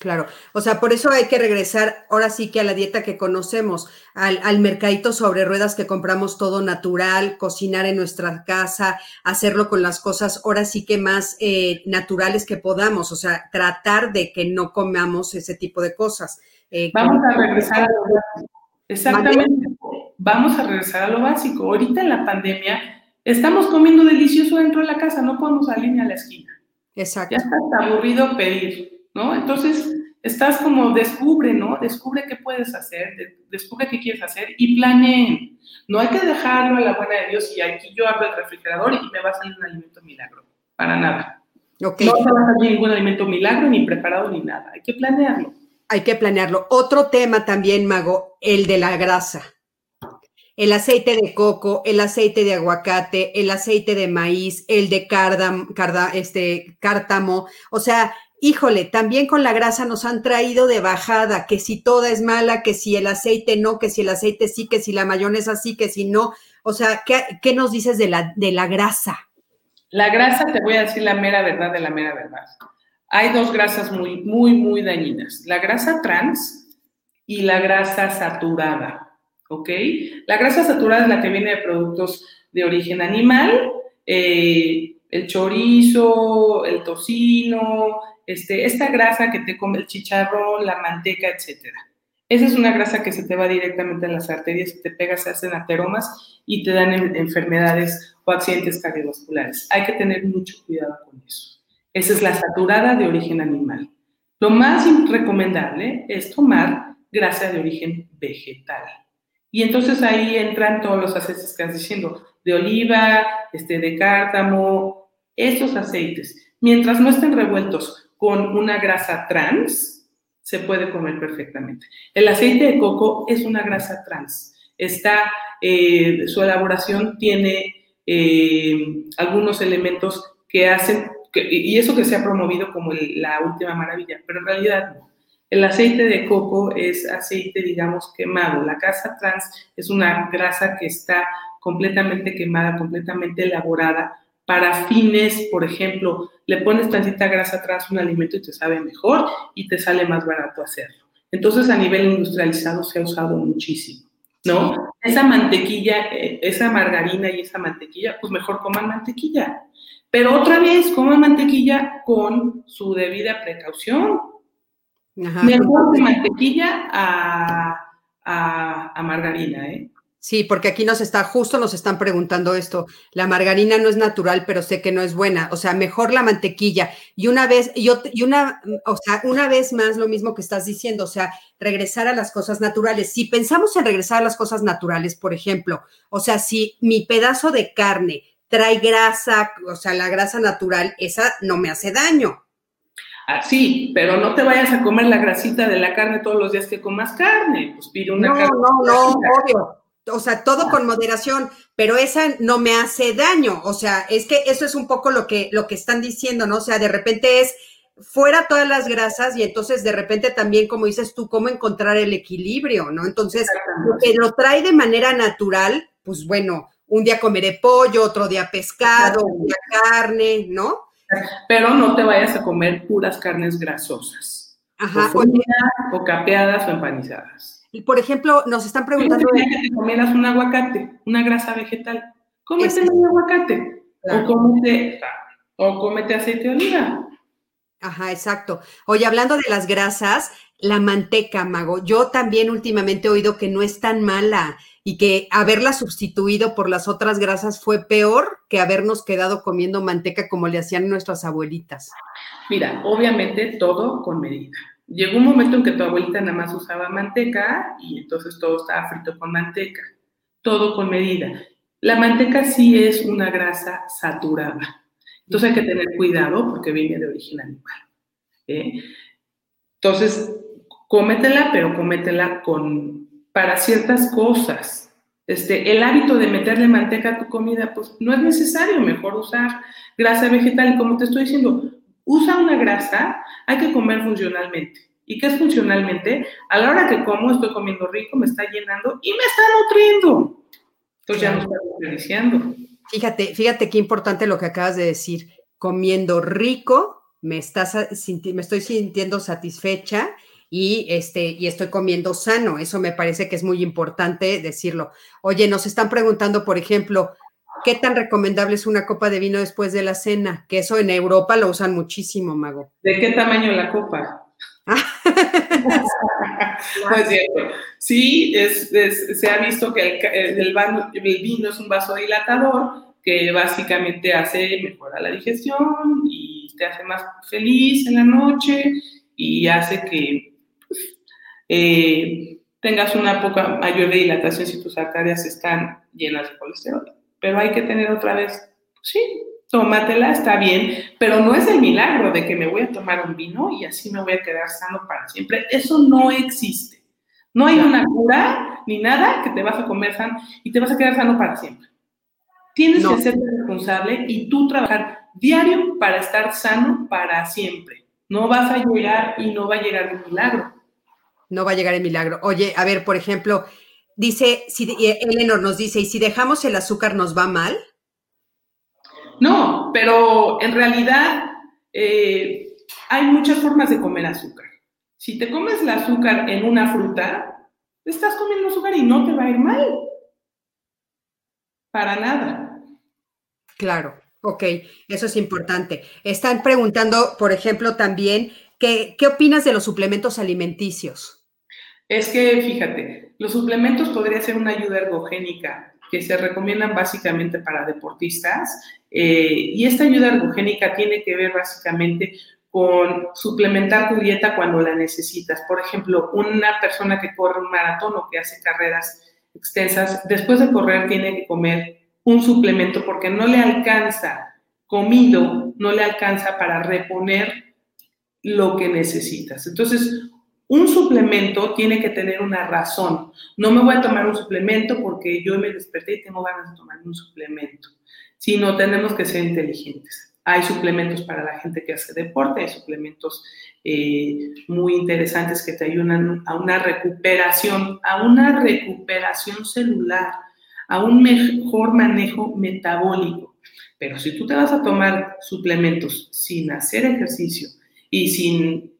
Claro, o sea, por eso hay que regresar ahora sí que a la dieta que conocemos, al, mercadito sobre ruedas que compramos todo natural, cocinar en nuestra casa, hacerlo con las cosas ahora sí que más eh, naturales que podamos, o sea, tratar de que no comamos ese tipo de cosas. Eh, Vamos a regresar a lo básico. Exactamente. Vamos a regresar a lo básico. Ahorita en la pandemia estamos comiendo delicioso dentro de la casa, no podemos salir ni a la esquina. Exacto. Ya está aburrido pedir. ¿no? Entonces, estás como descubre, ¿no? Descubre qué puedes hacer, descubre qué quieres hacer y planeen. No hay que dejarlo a la buena de Dios y aquí yo abro el refrigerador y me va a salir un alimento milagro. Para nada. No te va a salir ningún alimento milagro, ni preparado, ni nada. Hay que planearlo. hay que planearlo. Otro tema también, Mago, el de la grasa. El aceite de coco, el aceite de aguacate, el aceite de maíz, el de cardam, este, cártamo. O sea, híjole, también con la grasa nos han traído de bajada, que si toda es mala, que si el aceite no, que si el aceite sí, que si la mayonesa sí, que si no. O sea, ¿qué, nos dices de la, de la grasa? La grasa, te voy a decir la mera verdad de la mera verdad. Hay dos grasas muy, muy, muy dañinas. La grasa trans y la grasa saturada, ¿ok? La grasa saturada es la que viene de productos de origen animal, eh, el chorizo, el tocino, este, esta grasa que te come el chicharrón, la manteca, etcétera. Esa es una grasa que se te va directamente a las arterias, te pega, se hacen ateromas y te dan enfermedades o accidentes cardiovasculares. Hay que tener mucho cuidado con eso. Esa es la saturada de origen animal. Lo más recomendable es tomar grasa de origen vegetal. Y entonces ahí entran todos los aceites que estás diciendo, de oliva, este, de cártamo, esos aceites. Mientras no estén revueltos con una grasa trans, se puede comer perfectamente. El aceite de coco es una grasa trans. Está, eh, su elaboración tiene eh, algunos elementos que hacen, y eso que se ha promovido como la última maravilla, pero en realidad no. El aceite de coco es aceite, digamos, quemado. La grasa trans es una grasa que está completamente quemada, completamente elaborada para fines, por ejemplo, le pones tantita grasa atrás a un alimento y te sabe mejor y te sale más barato hacerlo. Entonces, a nivel industrializado se ha usado muchísimo, ¿no? Esa mantequilla, eh, esa margarina y esa mantequilla, pues mejor coman mantequilla. Pero otra vez, coman mantequilla con su debida precaución. Mejor de mantequilla a, a, a margarina, ¿eh? Sí, porque aquí nos está, justo nos están preguntando esto. La margarina no es natural, pero sé que no es buena. O sea, mejor la mantequilla. Y una vez, y, y una, o sea, una vez más lo mismo que estás diciendo, o sea, regresar a las cosas naturales. Si pensamos en regresar a las cosas naturales, por ejemplo, o sea, si mi pedazo de carne trae grasa, o sea, la grasa natural, esa no me hace daño. Ah, sí, pero no te vayas a comer la grasita de la carne todos los días que comas carne. Pues pide una no, carne. No, no, obvio o sea, todo con moderación, pero esa no me hace daño. O sea, es que eso es un poco lo que, lo que están diciendo, ¿no? O sea, de repente es fuera todas las grasas y entonces de repente también, como dices tú, cómo encontrar el equilibrio, ¿no? Entonces, lo que lo trae de manera natural, pues bueno, un día comeré pollo, otro día pescado, un día carne, ¿no? Pero no te vayas a comer puras carnes grasosas. Ajá. O, o capeadas o empanizadas. Y por ejemplo, nos están preguntando. que te comieras un aguacate, una grasa vegetal. Cómete un aguacate. O, cómete, o cómete aceite de oliva. Ajá, exacto. Oye, hablando de las grasas, la manteca, Mago. Yo también últimamente he oído que no es tan mala y que haberla sustituido por las otras grasas fue peor que habernos quedado comiendo manteca como le hacían nuestras abuelitas. Mira, obviamente todo con medida. Llegó un momento en que tu abuelita nada más usaba manteca y entonces todo estaba frito con manteca, todo con medida. La manteca sí es una grasa saturada, entonces hay que tener cuidado porque viene de origen animal. ¿eh? Entonces, cómetela, pero cómetela con, para ciertas cosas. Este, el hábito de meterle manteca a tu comida, pues no es necesario, mejor usar grasa vegetal. Y como te estoy diciendo, usa una grasa, hay que comer funcionalmente. ¿Y qué es funcionalmente? A la hora que como, estoy comiendo rico, me está llenando y me está nutriendo. Entonces ya no está desperdiciando. Fíjate, fíjate qué importante lo que acabas de decir. Comiendo rico, me, estás, me estoy sintiendo satisfecha y, este, y estoy comiendo sano. Eso me parece que es muy importante decirlo. Oye, nos están preguntando, por ejemplo, ¿Qué tan recomendable es una copa de vino después de la cena? Que eso en Europa lo usan muchísimo, Mago. ¿De qué tamaño la copa? [laughs] pues cierto. Sí, se ha visto que el, vino es un vasodilatador que básicamente hace, mejora la digestión y te hace más feliz en la noche y hace que eh, tengas una poca mayor dilatación si tus arterias están llenas de colesterol pero hay que tener otra vez, sí, tómatela, está bien, pero no es el milagro de que me voy a tomar un vino y así me voy a quedar sano para siempre. Eso no existe. No hay una cura ni nada que te vas a comer sano y te vas a quedar sano para siempre. Tienes que ser responsable y tú trabajar diario para estar sano para siempre. No vas a llegar y no va a llegar el milagro. No va a llegar el milagro. Oye, a ver, por ejemplo, dice, si, Eleanor nos dice, ¿y si dejamos el azúcar nos va mal? No, pero en realidad eh, hay muchas formas de comer azúcar. Si te comes el azúcar en una fruta, estás comiendo azúcar y no te va a ir mal. Para nada. Claro, ok, eso es importante. Están preguntando, por ejemplo, también, ¿qué, qué opinas de los suplementos alimenticios? Es que, fíjate, los suplementos podría ser una ayuda ergogénica que se recomiendan básicamente para deportistas eh, y esta ayuda ergogénica tiene que ver básicamente con suplementar tu dieta cuando la necesitas. Por ejemplo, una persona que corre un maratón o que hace carreras extensas, después de correr tiene que comer un suplemento porque no le alcanza comido, no le alcanza para reponer lo que necesitas. Entonces, un suplemento tiene que tener una razón. No me voy a tomar un suplemento porque yo me desperté y tengo ganas de tomar un suplemento, sino tenemos que ser inteligentes. Hay suplementos para la gente que hace deporte, hay suplementos eh, muy interesantes que te ayudan a una recuperación, a una recuperación celular, a un mejor manejo metabólico. Pero si tú te vas a tomar suplementos sin hacer ejercicio y sin,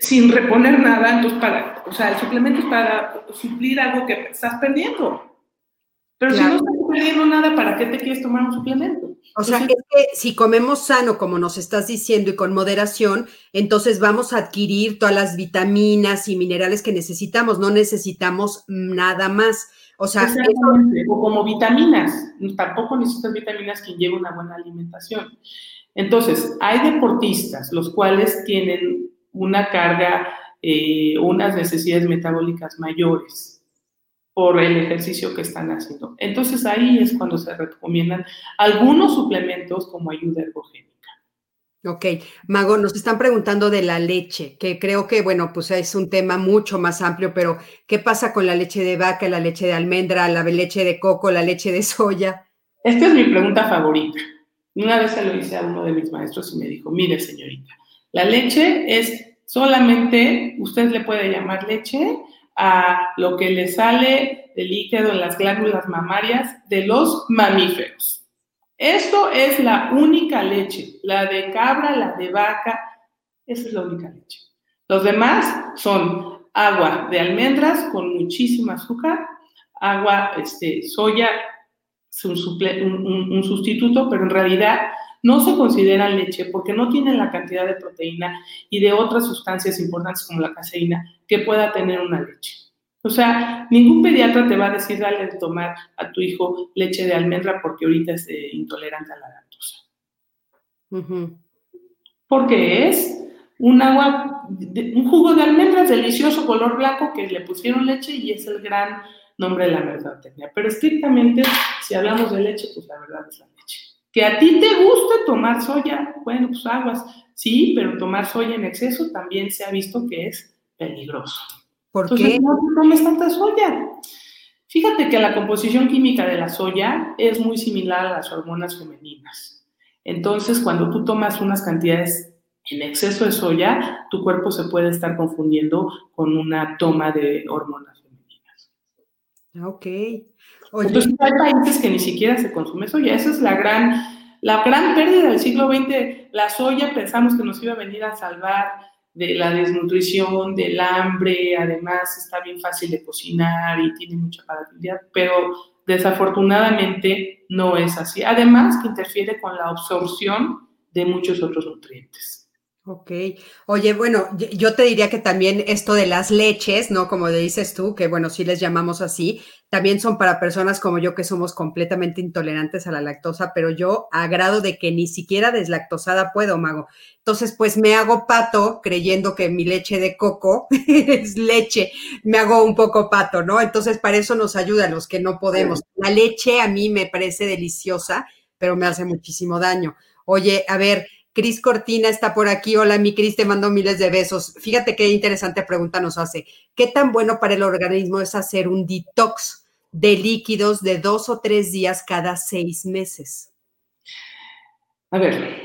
sin reponer nada, entonces para, o sea, el suplemento es para suplir algo que estás perdiendo. Pero si no estás perdiendo nada, ¿para qué te quieres tomar un suplemento? O sea, es que si comemos sano, como nos estás diciendo, y con moderación, entonces vamos a adquirir todas las vitaminas y minerales que necesitamos, no necesitamos nada más. O sea, o como vitaminas, tampoco necesitas vitaminas quien lleve una buena alimentación. Entonces, hay deportistas los cuales tienen una carga, eh, unas necesidades metabólicas mayores por el ejercicio que están haciendo. Entonces ahí es cuando se recomiendan algunos suplementos como ayuda ergogénica. Ok, Mago, nos están preguntando de la leche, que creo que, bueno, pues es un tema mucho más amplio, pero ¿qué pasa con la leche de vaca, la leche de almendra, la leche de coco, la leche de soya? Esta es mi pregunta favorita. Una vez se lo hice a uno de mis maestros y me dijo, mire señorita, la leche es solamente, usted le puede llamar leche a lo que le sale de líquido en las glándulas mamarias de los mamíferos. Esto es la única leche, la de cabra, la de vaca, esa es la única leche. Los demás son agua de almendras con muchísimo azúcar, agua, este, soya, un, un sustituto, pero en realidad no se considera leche porque no tienen la cantidad de proteína y de otras sustancias importantes como la caseína que pueda tener una leche. O sea, ningún pediatra te va a decir dale de tomar a tu hijo leche de almendra porque ahorita es eh, intolerante a la lactosa. Porque es un agua, un jugo de almendras delicioso, color blanco, que le pusieron leche y es el gran nombre de la mercadotecnia. Pero estrictamente, si hablamos de leche, pues la verdad es la leche. Que a ti te guste tomar soya, bueno, pues aguas, sí, pero tomar soya en exceso también se ha visto que es peligroso. ¿Por qué? No tomes tanta soya. Fíjate que la composición química de la soya es muy similar a las hormonas femeninas. Entonces, cuando tú tomas unas cantidades en exceso de soya, tu cuerpo se puede estar confundiendo con una toma de hormonas. Ok. Entonces, hay países que ni siquiera se consume soya. Esa es la gran, la gran pérdida del siglo XX. La soya pensamos que nos iba a venir a salvar de la desnutrición, del hambre, además está bien fácil de cocinar y tiene mucha palatabilidad, pero desafortunadamente no es así. Además que interfiere con la absorción de muchos otros nutrientes. Ok. Oye, bueno, yo te diría que también esto de las leches, ¿no? Como dices tú, que bueno, sí les llamamos así, también son para personas como yo que somos completamente intolerantes a la lactosa, pero yo a grado de que ni siquiera deslactosada puedo, mago. Entonces, pues me hago pato creyendo que mi leche de coco [laughs] es leche, me hago un poco pato, ¿no? Entonces, para eso nos ayuda a los que no podemos. La leche a mí me parece deliciosa pero me hace muchísimo daño. Oye, a ver, Cris Cortina está por aquí. Hola, mi Cris, te mando miles de besos. Fíjate qué interesante pregunta nos hace. ¿Qué tan bueno para el organismo es hacer un detox de líquidos de dos o tres días cada seis meses? A ver,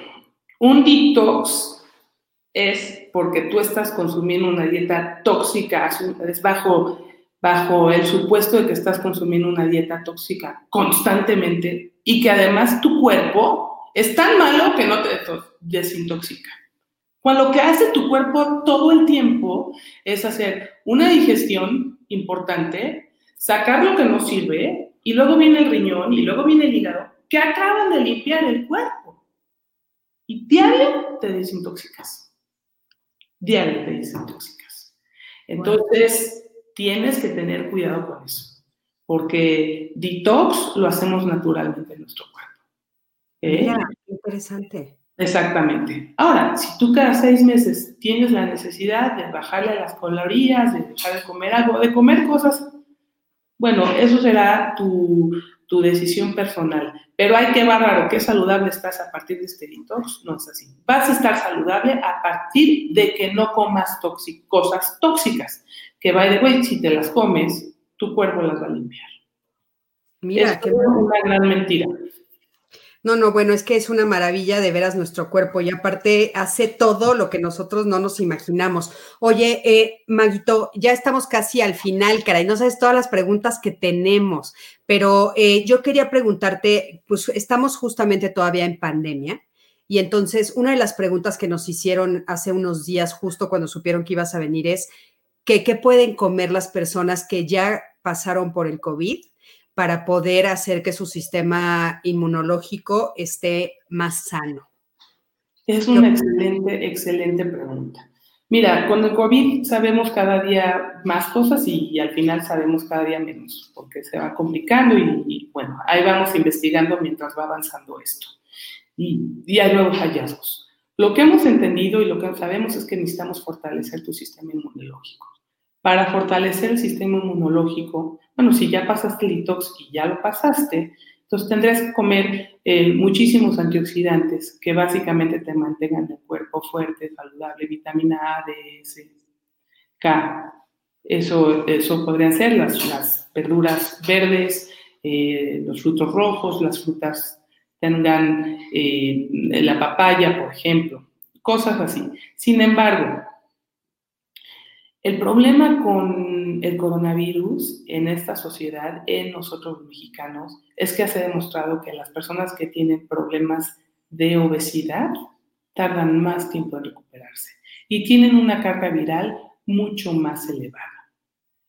un detox es porque tú estás consumiendo una dieta tóxica, es bajo, bajo el supuesto de que estás consumiendo una dieta tóxica constantemente y que además tu cuerpo es tan malo que no te desintoxica. Cuando lo que hace tu cuerpo todo el tiempo es hacer una digestión importante, sacar lo que no sirve, y luego viene el riñón, y luego viene el hígado, que acaban de limpiar el cuerpo. Y diario te desintoxicas. Diario te desintoxicas. Entonces, tienes que tener cuidado con eso, porque detox lo hacemos naturalmente en nuestro cuerpo. ¿Eh? interesante. Exactamente. Ahora, si tú cada seis meses tienes la necesidad de bajarle las calorías, de dejar de comer algo, de comer cosas, bueno, eso será tu, tu decisión personal. Pero hay que bárbaro, qué saludable estás a partir de este detox. No es así. Vas a estar saludable a partir de que no comas cosas tóxicas. Que, by the way, si te las comes, tu cuerpo las va a limpiar. Mira, es una gran mentira. No, no, bueno, es que es una maravilla de veras nuestro cuerpo y aparte hace todo lo que nosotros no nos imaginamos. Oye, eh, Maguito, ya estamos casi al final, caray, no sabes todas las preguntas que tenemos, pero eh, yo quería preguntarte, pues estamos justamente todavía en pandemia. Y entonces, una de las preguntas que nos hicieron hace unos días, justo cuando supieron que ibas a venir, es que, ¿qué pueden comer las personas que ya pasaron por el COVID para poder hacer que su sistema inmunológico esté más sano? Es una excelente, excelente pregunta. Mira, con el COVID sabemos cada día más cosas y, al final sabemos cada día menos, porque se va complicando y, bueno, ahí vamos investigando mientras va avanzando esto. Y, y hay nuevos hallazgos. Lo que hemos entendido y lo que sabemos es que necesitamos fortalecer tu sistema inmunológico. Para fortalecer el sistema inmunológico, bueno, si ya pasaste el detox y ya lo pasaste, entonces tendrías que comer eh, muchísimos antioxidantes que básicamente te mantengan el cuerpo fuerte, saludable, vitamina A, D, S, K. Eso, eso podrían ser las, las verduras verdes, eh, los frutos rojos, las frutas tengan eh, la papaya, por ejemplo, cosas así. Sin embargo, el problema con el coronavirus en esta sociedad, en nosotros mexicanos, es que se ha demostrado que las personas que tienen problemas de obesidad tardan más tiempo en recuperarse y tienen una carga viral mucho más elevada.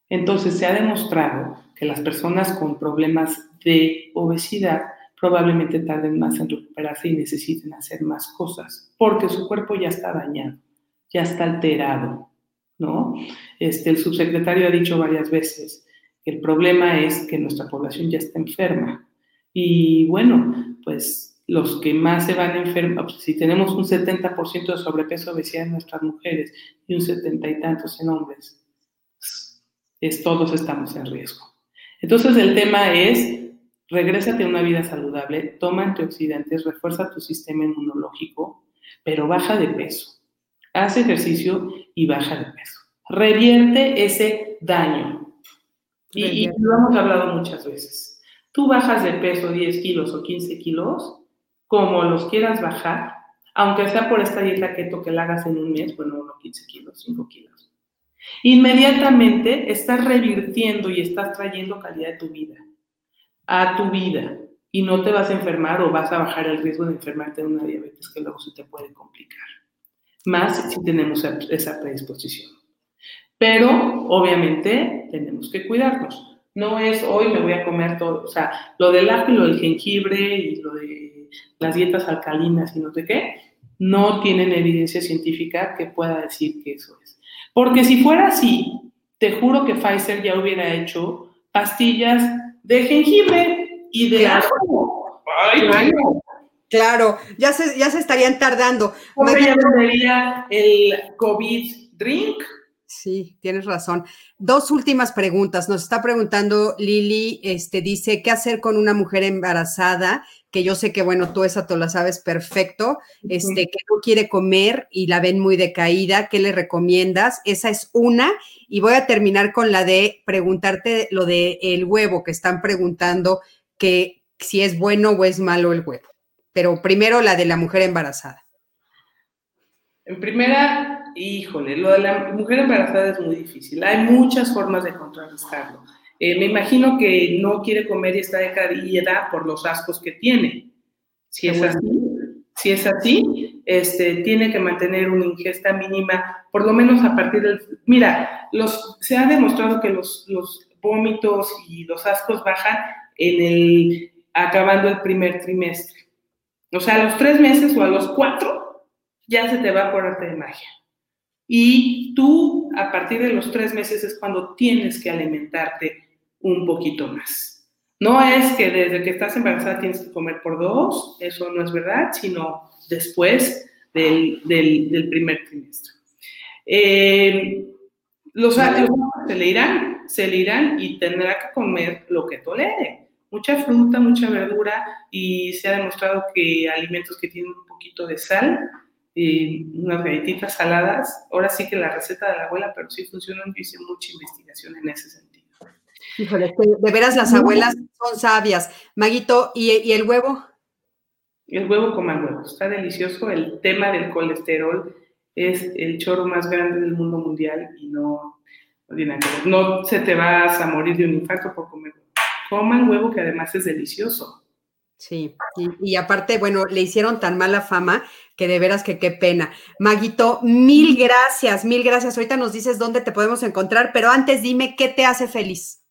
Entonces se ha demostrado que las personas con problemas de obesidad probablemente tarden más en recuperarse y necesiten hacer más cosas porque su cuerpo ya está dañado, ya está alterado ¿no? Este, el subsecretario ha dicho varias veces que el problema es que nuestra población ya está enferma. Y bueno, pues los que más se van a enfermar, pues, si tenemos un 70% de sobrepeso obesidad en nuestras mujeres y un 70 y tantos en hombres, es, todos estamos en riesgo. Entonces el tema es, regrésate a una vida saludable, toma antioxidantes, refuerza tu sistema inmunológico, pero baja de peso haz ejercicio y baja de peso. Revierte ese daño. Y, lo hemos hablado muchas veces. Tú bajas de peso 10 kilos o 15 kilos, como los quieras bajar, aunque sea por esta dieta keto que la hagas en un mes, bueno, no 15 kilos, 5 kilos. Inmediatamente estás revirtiendo y estás trayendo calidad de tu vida a tu vida y no te vas a enfermar o vas a bajar el riesgo de enfermarte de una diabetes que luego se te puede complicar más si tenemos esa predisposición. Pero obviamente tenemos que cuidarnos. No es hoy me voy a comer todo, o sea, lo del ajo y lo del jengibre y lo de las dietas alcalinas y no sé qué, no tienen evidencia científica que pueda decir que eso es. Porque si fuera así, te juro que Pfizer ya hubiera hecho pastillas de jengibre y de ajo. Ay, Claro, ya se, ya se estarían tardando. ¿Cómo se llamaría el COVID drink? Sí, tienes razón. Dos últimas preguntas. Nos está preguntando Lili, este, dice, ¿qué hacer con una mujer embarazada que yo sé que, bueno, tú esa tú la sabes perfecto, este, que no quiere comer y la ven muy decaída, ¿qué le recomiendas? Esa es una. Y voy a terminar con la de preguntarte lo de el huevo, que están preguntando que si es bueno o es malo el huevo. Pero primero la de la mujer embarazada. En primera, híjole, lo de la mujer embarazada es muy difícil. Hay muchas formas de contrarrestarlo. Eh, me imagino que no quiere comer y está decaída por los ascos que tiene. Si es así, si es así, este, tiene que mantener una ingesta mínima, por lo menos a partir del... Mira, los, se ha demostrado que los, los vómitos y los ascos bajan en el, acabando el primer trimestre. O sea, a los tres meses o a los cuatro, ya se te va por arte de magia. Y tú, a partir de los tres meses, es cuando tienes que alimentarte un poquito más. No es que desde que estás embarazada tienes que comer por dos, eso no es verdad, sino después del, del, primer trimestre. Eh, los ácidos se le irán, se le irán y tendrá que comer lo que tolere. Mucha fruta, mucha verdura y se ha demostrado que alimentos que tienen un poquito de sal, eh, unas galletitas saladas, ahora sí que la receta de la abuela, pero sí funcionan, yo hice mucha investigación en ese sentido. Híjole, de veras las abuelas son sabias. Maguito, ¿y, el huevo? El huevo coman huevo, está delicioso. El tema del colesterol es el choro más grande del mundo mundial y no, no, se te vas a morir de un infarto por comer huevo. Coman huevo que además es delicioso. Sí, y, y, aparte, bueno, le hicieron tan mala fama que de veras que qué pena. Maguito, mil gracias, mil gracias. Ahorita nos dices dónde te podemos encontrar, pero antes dime qué te hace feliz.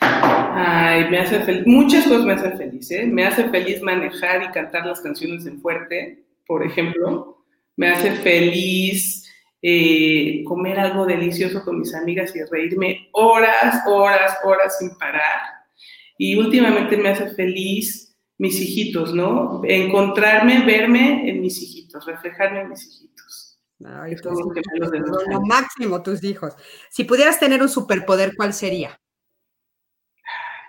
Ay, me hace feliz. Muchas cosas me hacen feliz, ¿eh? Me hace feliz manejar y cantar las canciones en fuerte, por ejemplo. Me hace feliz eh, comer algo delicioso con mis amigas y reírme horas, horas, horas sin parar. Y últimamente me hace feliz mis hijitos, ¿no? Encontrarme, verme en mis hijitos, reflejarme en mis hijitos. Ay, pues lo máximo tus hijos. Si pudieras tener un superpoder, ¿cuál sería?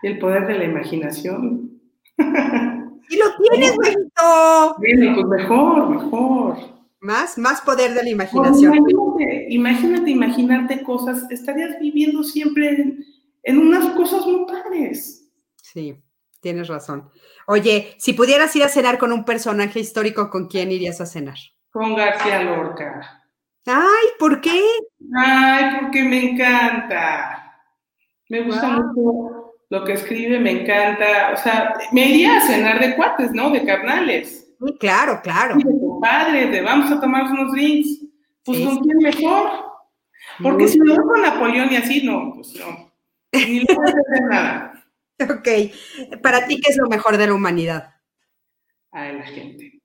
el poder de la imaginación. [laughs] ¡Y lo tienes, Benito! Bueno, pues mejor, mejor. Más, más poder de la imaginación. imagínate, imaginarte cosas, estarías viviendo siempre en, unas cosas muy padres. Sí, tienes razón. Oye, si pudieras ir a cenar con un personaje histórico, ¿con quién irías a cenar? Con García Lorca. Ay, ¿por qué? Ay, porque me encanta. Me gusta mucho lo que escribe me encanta, o sea, me iría a cenar de cuates, ¿no? De carnales. Sí, claro, claro. de compadres, de vamos a tomar unos drinks. Pues con quién mejor. Porque si me voy con Napoleón y así, no, pues no. Ni le puedo hacer nada. [laughs] Ok. Para ti, ¿qué es lo mejor de la humanidad? Ay, la gente.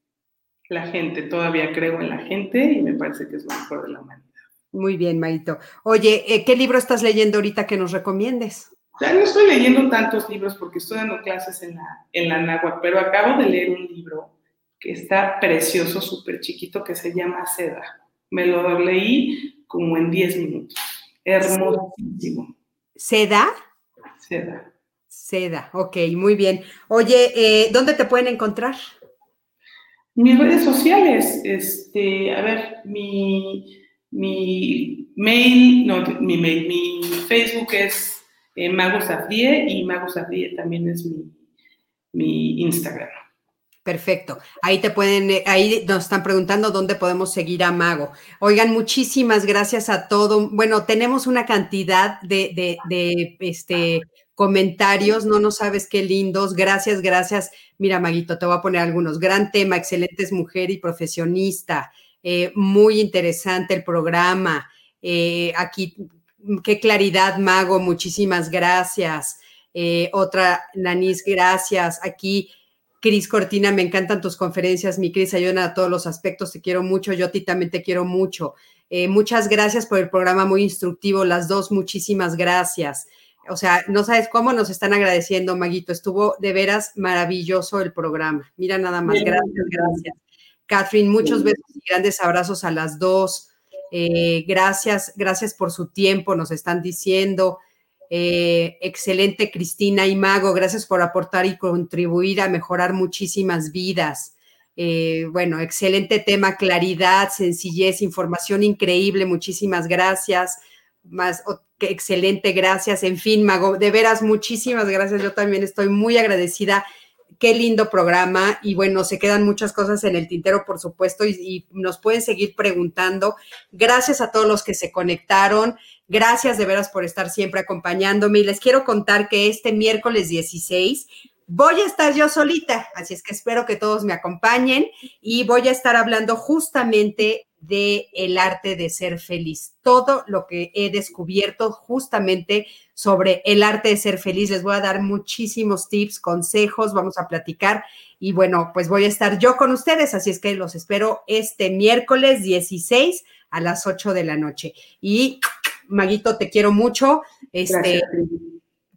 La gente, todavía creo en la gente y me parece que es lo mejor de la humanidad. Muy bien, Maito. Oye, eh, ¿qué libro estás leyendo ahorita que nos recomiendes? Ya no estoy leyendo tantos libros porque estoy dando clases en la, en la pero acabo de leer un libro que está precioso, súper chiquito, que se llama Seda. Me lo leí como en 10 minutos. Hermosísimo. ¿Seda? Seda. Seda, ok, muy bien. Oye, eh, ¿dónde te pueden encontrar? Mis redes sociales, este, a ver, mi, mi mail, no, mi mail, mi Facebook es eh, Mago Safrie y Mago Safrie también es mi, Instagram. Perfecto. Ahí te pueden, eh, ahí nos están preguntando dónde podemos seguir a Mago. Oigan, muchísimas gracias a todo. Bueno, tenemos una cantidad de, este, comentarios, no no sabes qué lindos. Gracias, gracias. Mira, Maguito, te voy a poner algunos. Gran tema, excelentes mujer y profesionista. Eh, muy interesante el programa. aquí qué claridad, Mago, muchísimas gracias. Eh, otra, Nanis, gracias. Aquí, Cris Cortina, me encantan tus conferencias, mi Cris, ayudan a todos los aspectos, te quiero mucho, yo a ti también te quiero mucho. Eh, muchas gracias por el programa muy instructivo, las dos, muchísimas gracias. O sea, no sabes cómo nos están agradeciendo, Maguito, estuvo de veras maravilloso el programa. Mira nada más, gracias, gracias. Catherine, muchos besos y grandes abrazos a las dos. Eh, gracias, gracias por su tiempo, nos están diciendo. Eh, excelente, Cristina y Mago. Gracias por aportar y contribuir a mejorar muchísimas vidas. Eh, bueno, excelente tema, claridad, sencillez, información increíble. Muchísimas gracias. Más, excelente, gracias. En fin, Mago, de veras, muchísimas gracias. Yo también estoy muy agradecida qué lindo programa y bueno, se quedan muchas cosas en el tintero, por supuesto, y, nos pueden seguir preguntando. Gracias a todos los que se conectaron. Gracias de veras por estar siempre acompañándome. Y les quiero contar que este miércoles 16 voy a estar yo solita, así es que espero que todos me acompañen y voy a estar hablando justamente de el arte de ser feliz. Todo lo que he descubierto justamente sobre el arte de ser feliz. Les voy a dar muchísimos tips, consejos, vamos a platicar y bueno, pues voy a estar yo con ustedes, así es que los espero este miércoles 16 a las 8 de la noche. Y Maguito, te quiero mucho. Este,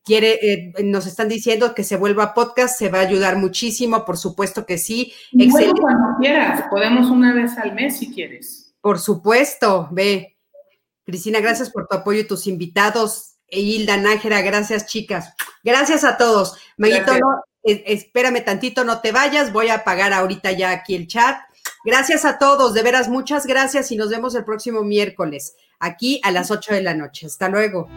quiere, eh, nos están diciendo que se vuelva podcast, se va a ayudar muchísimo, por supuesto que sí. Bueno, cuando quieras, podemos una vez al mes si quieres. Por supuesto, ve. Cristina, gracias por tu apoyo y tus invitados. E Hilda Nájera, gracias chicas. Gracias a todos. Maguito, espérame tantito, no te vayas, voy a apagar ahorita ya aquí el chat. Gracias a todos, de veras, muchas gracias y nos vemos el próximo miércoles, aquí a las 8 de la noche. Hasta luego.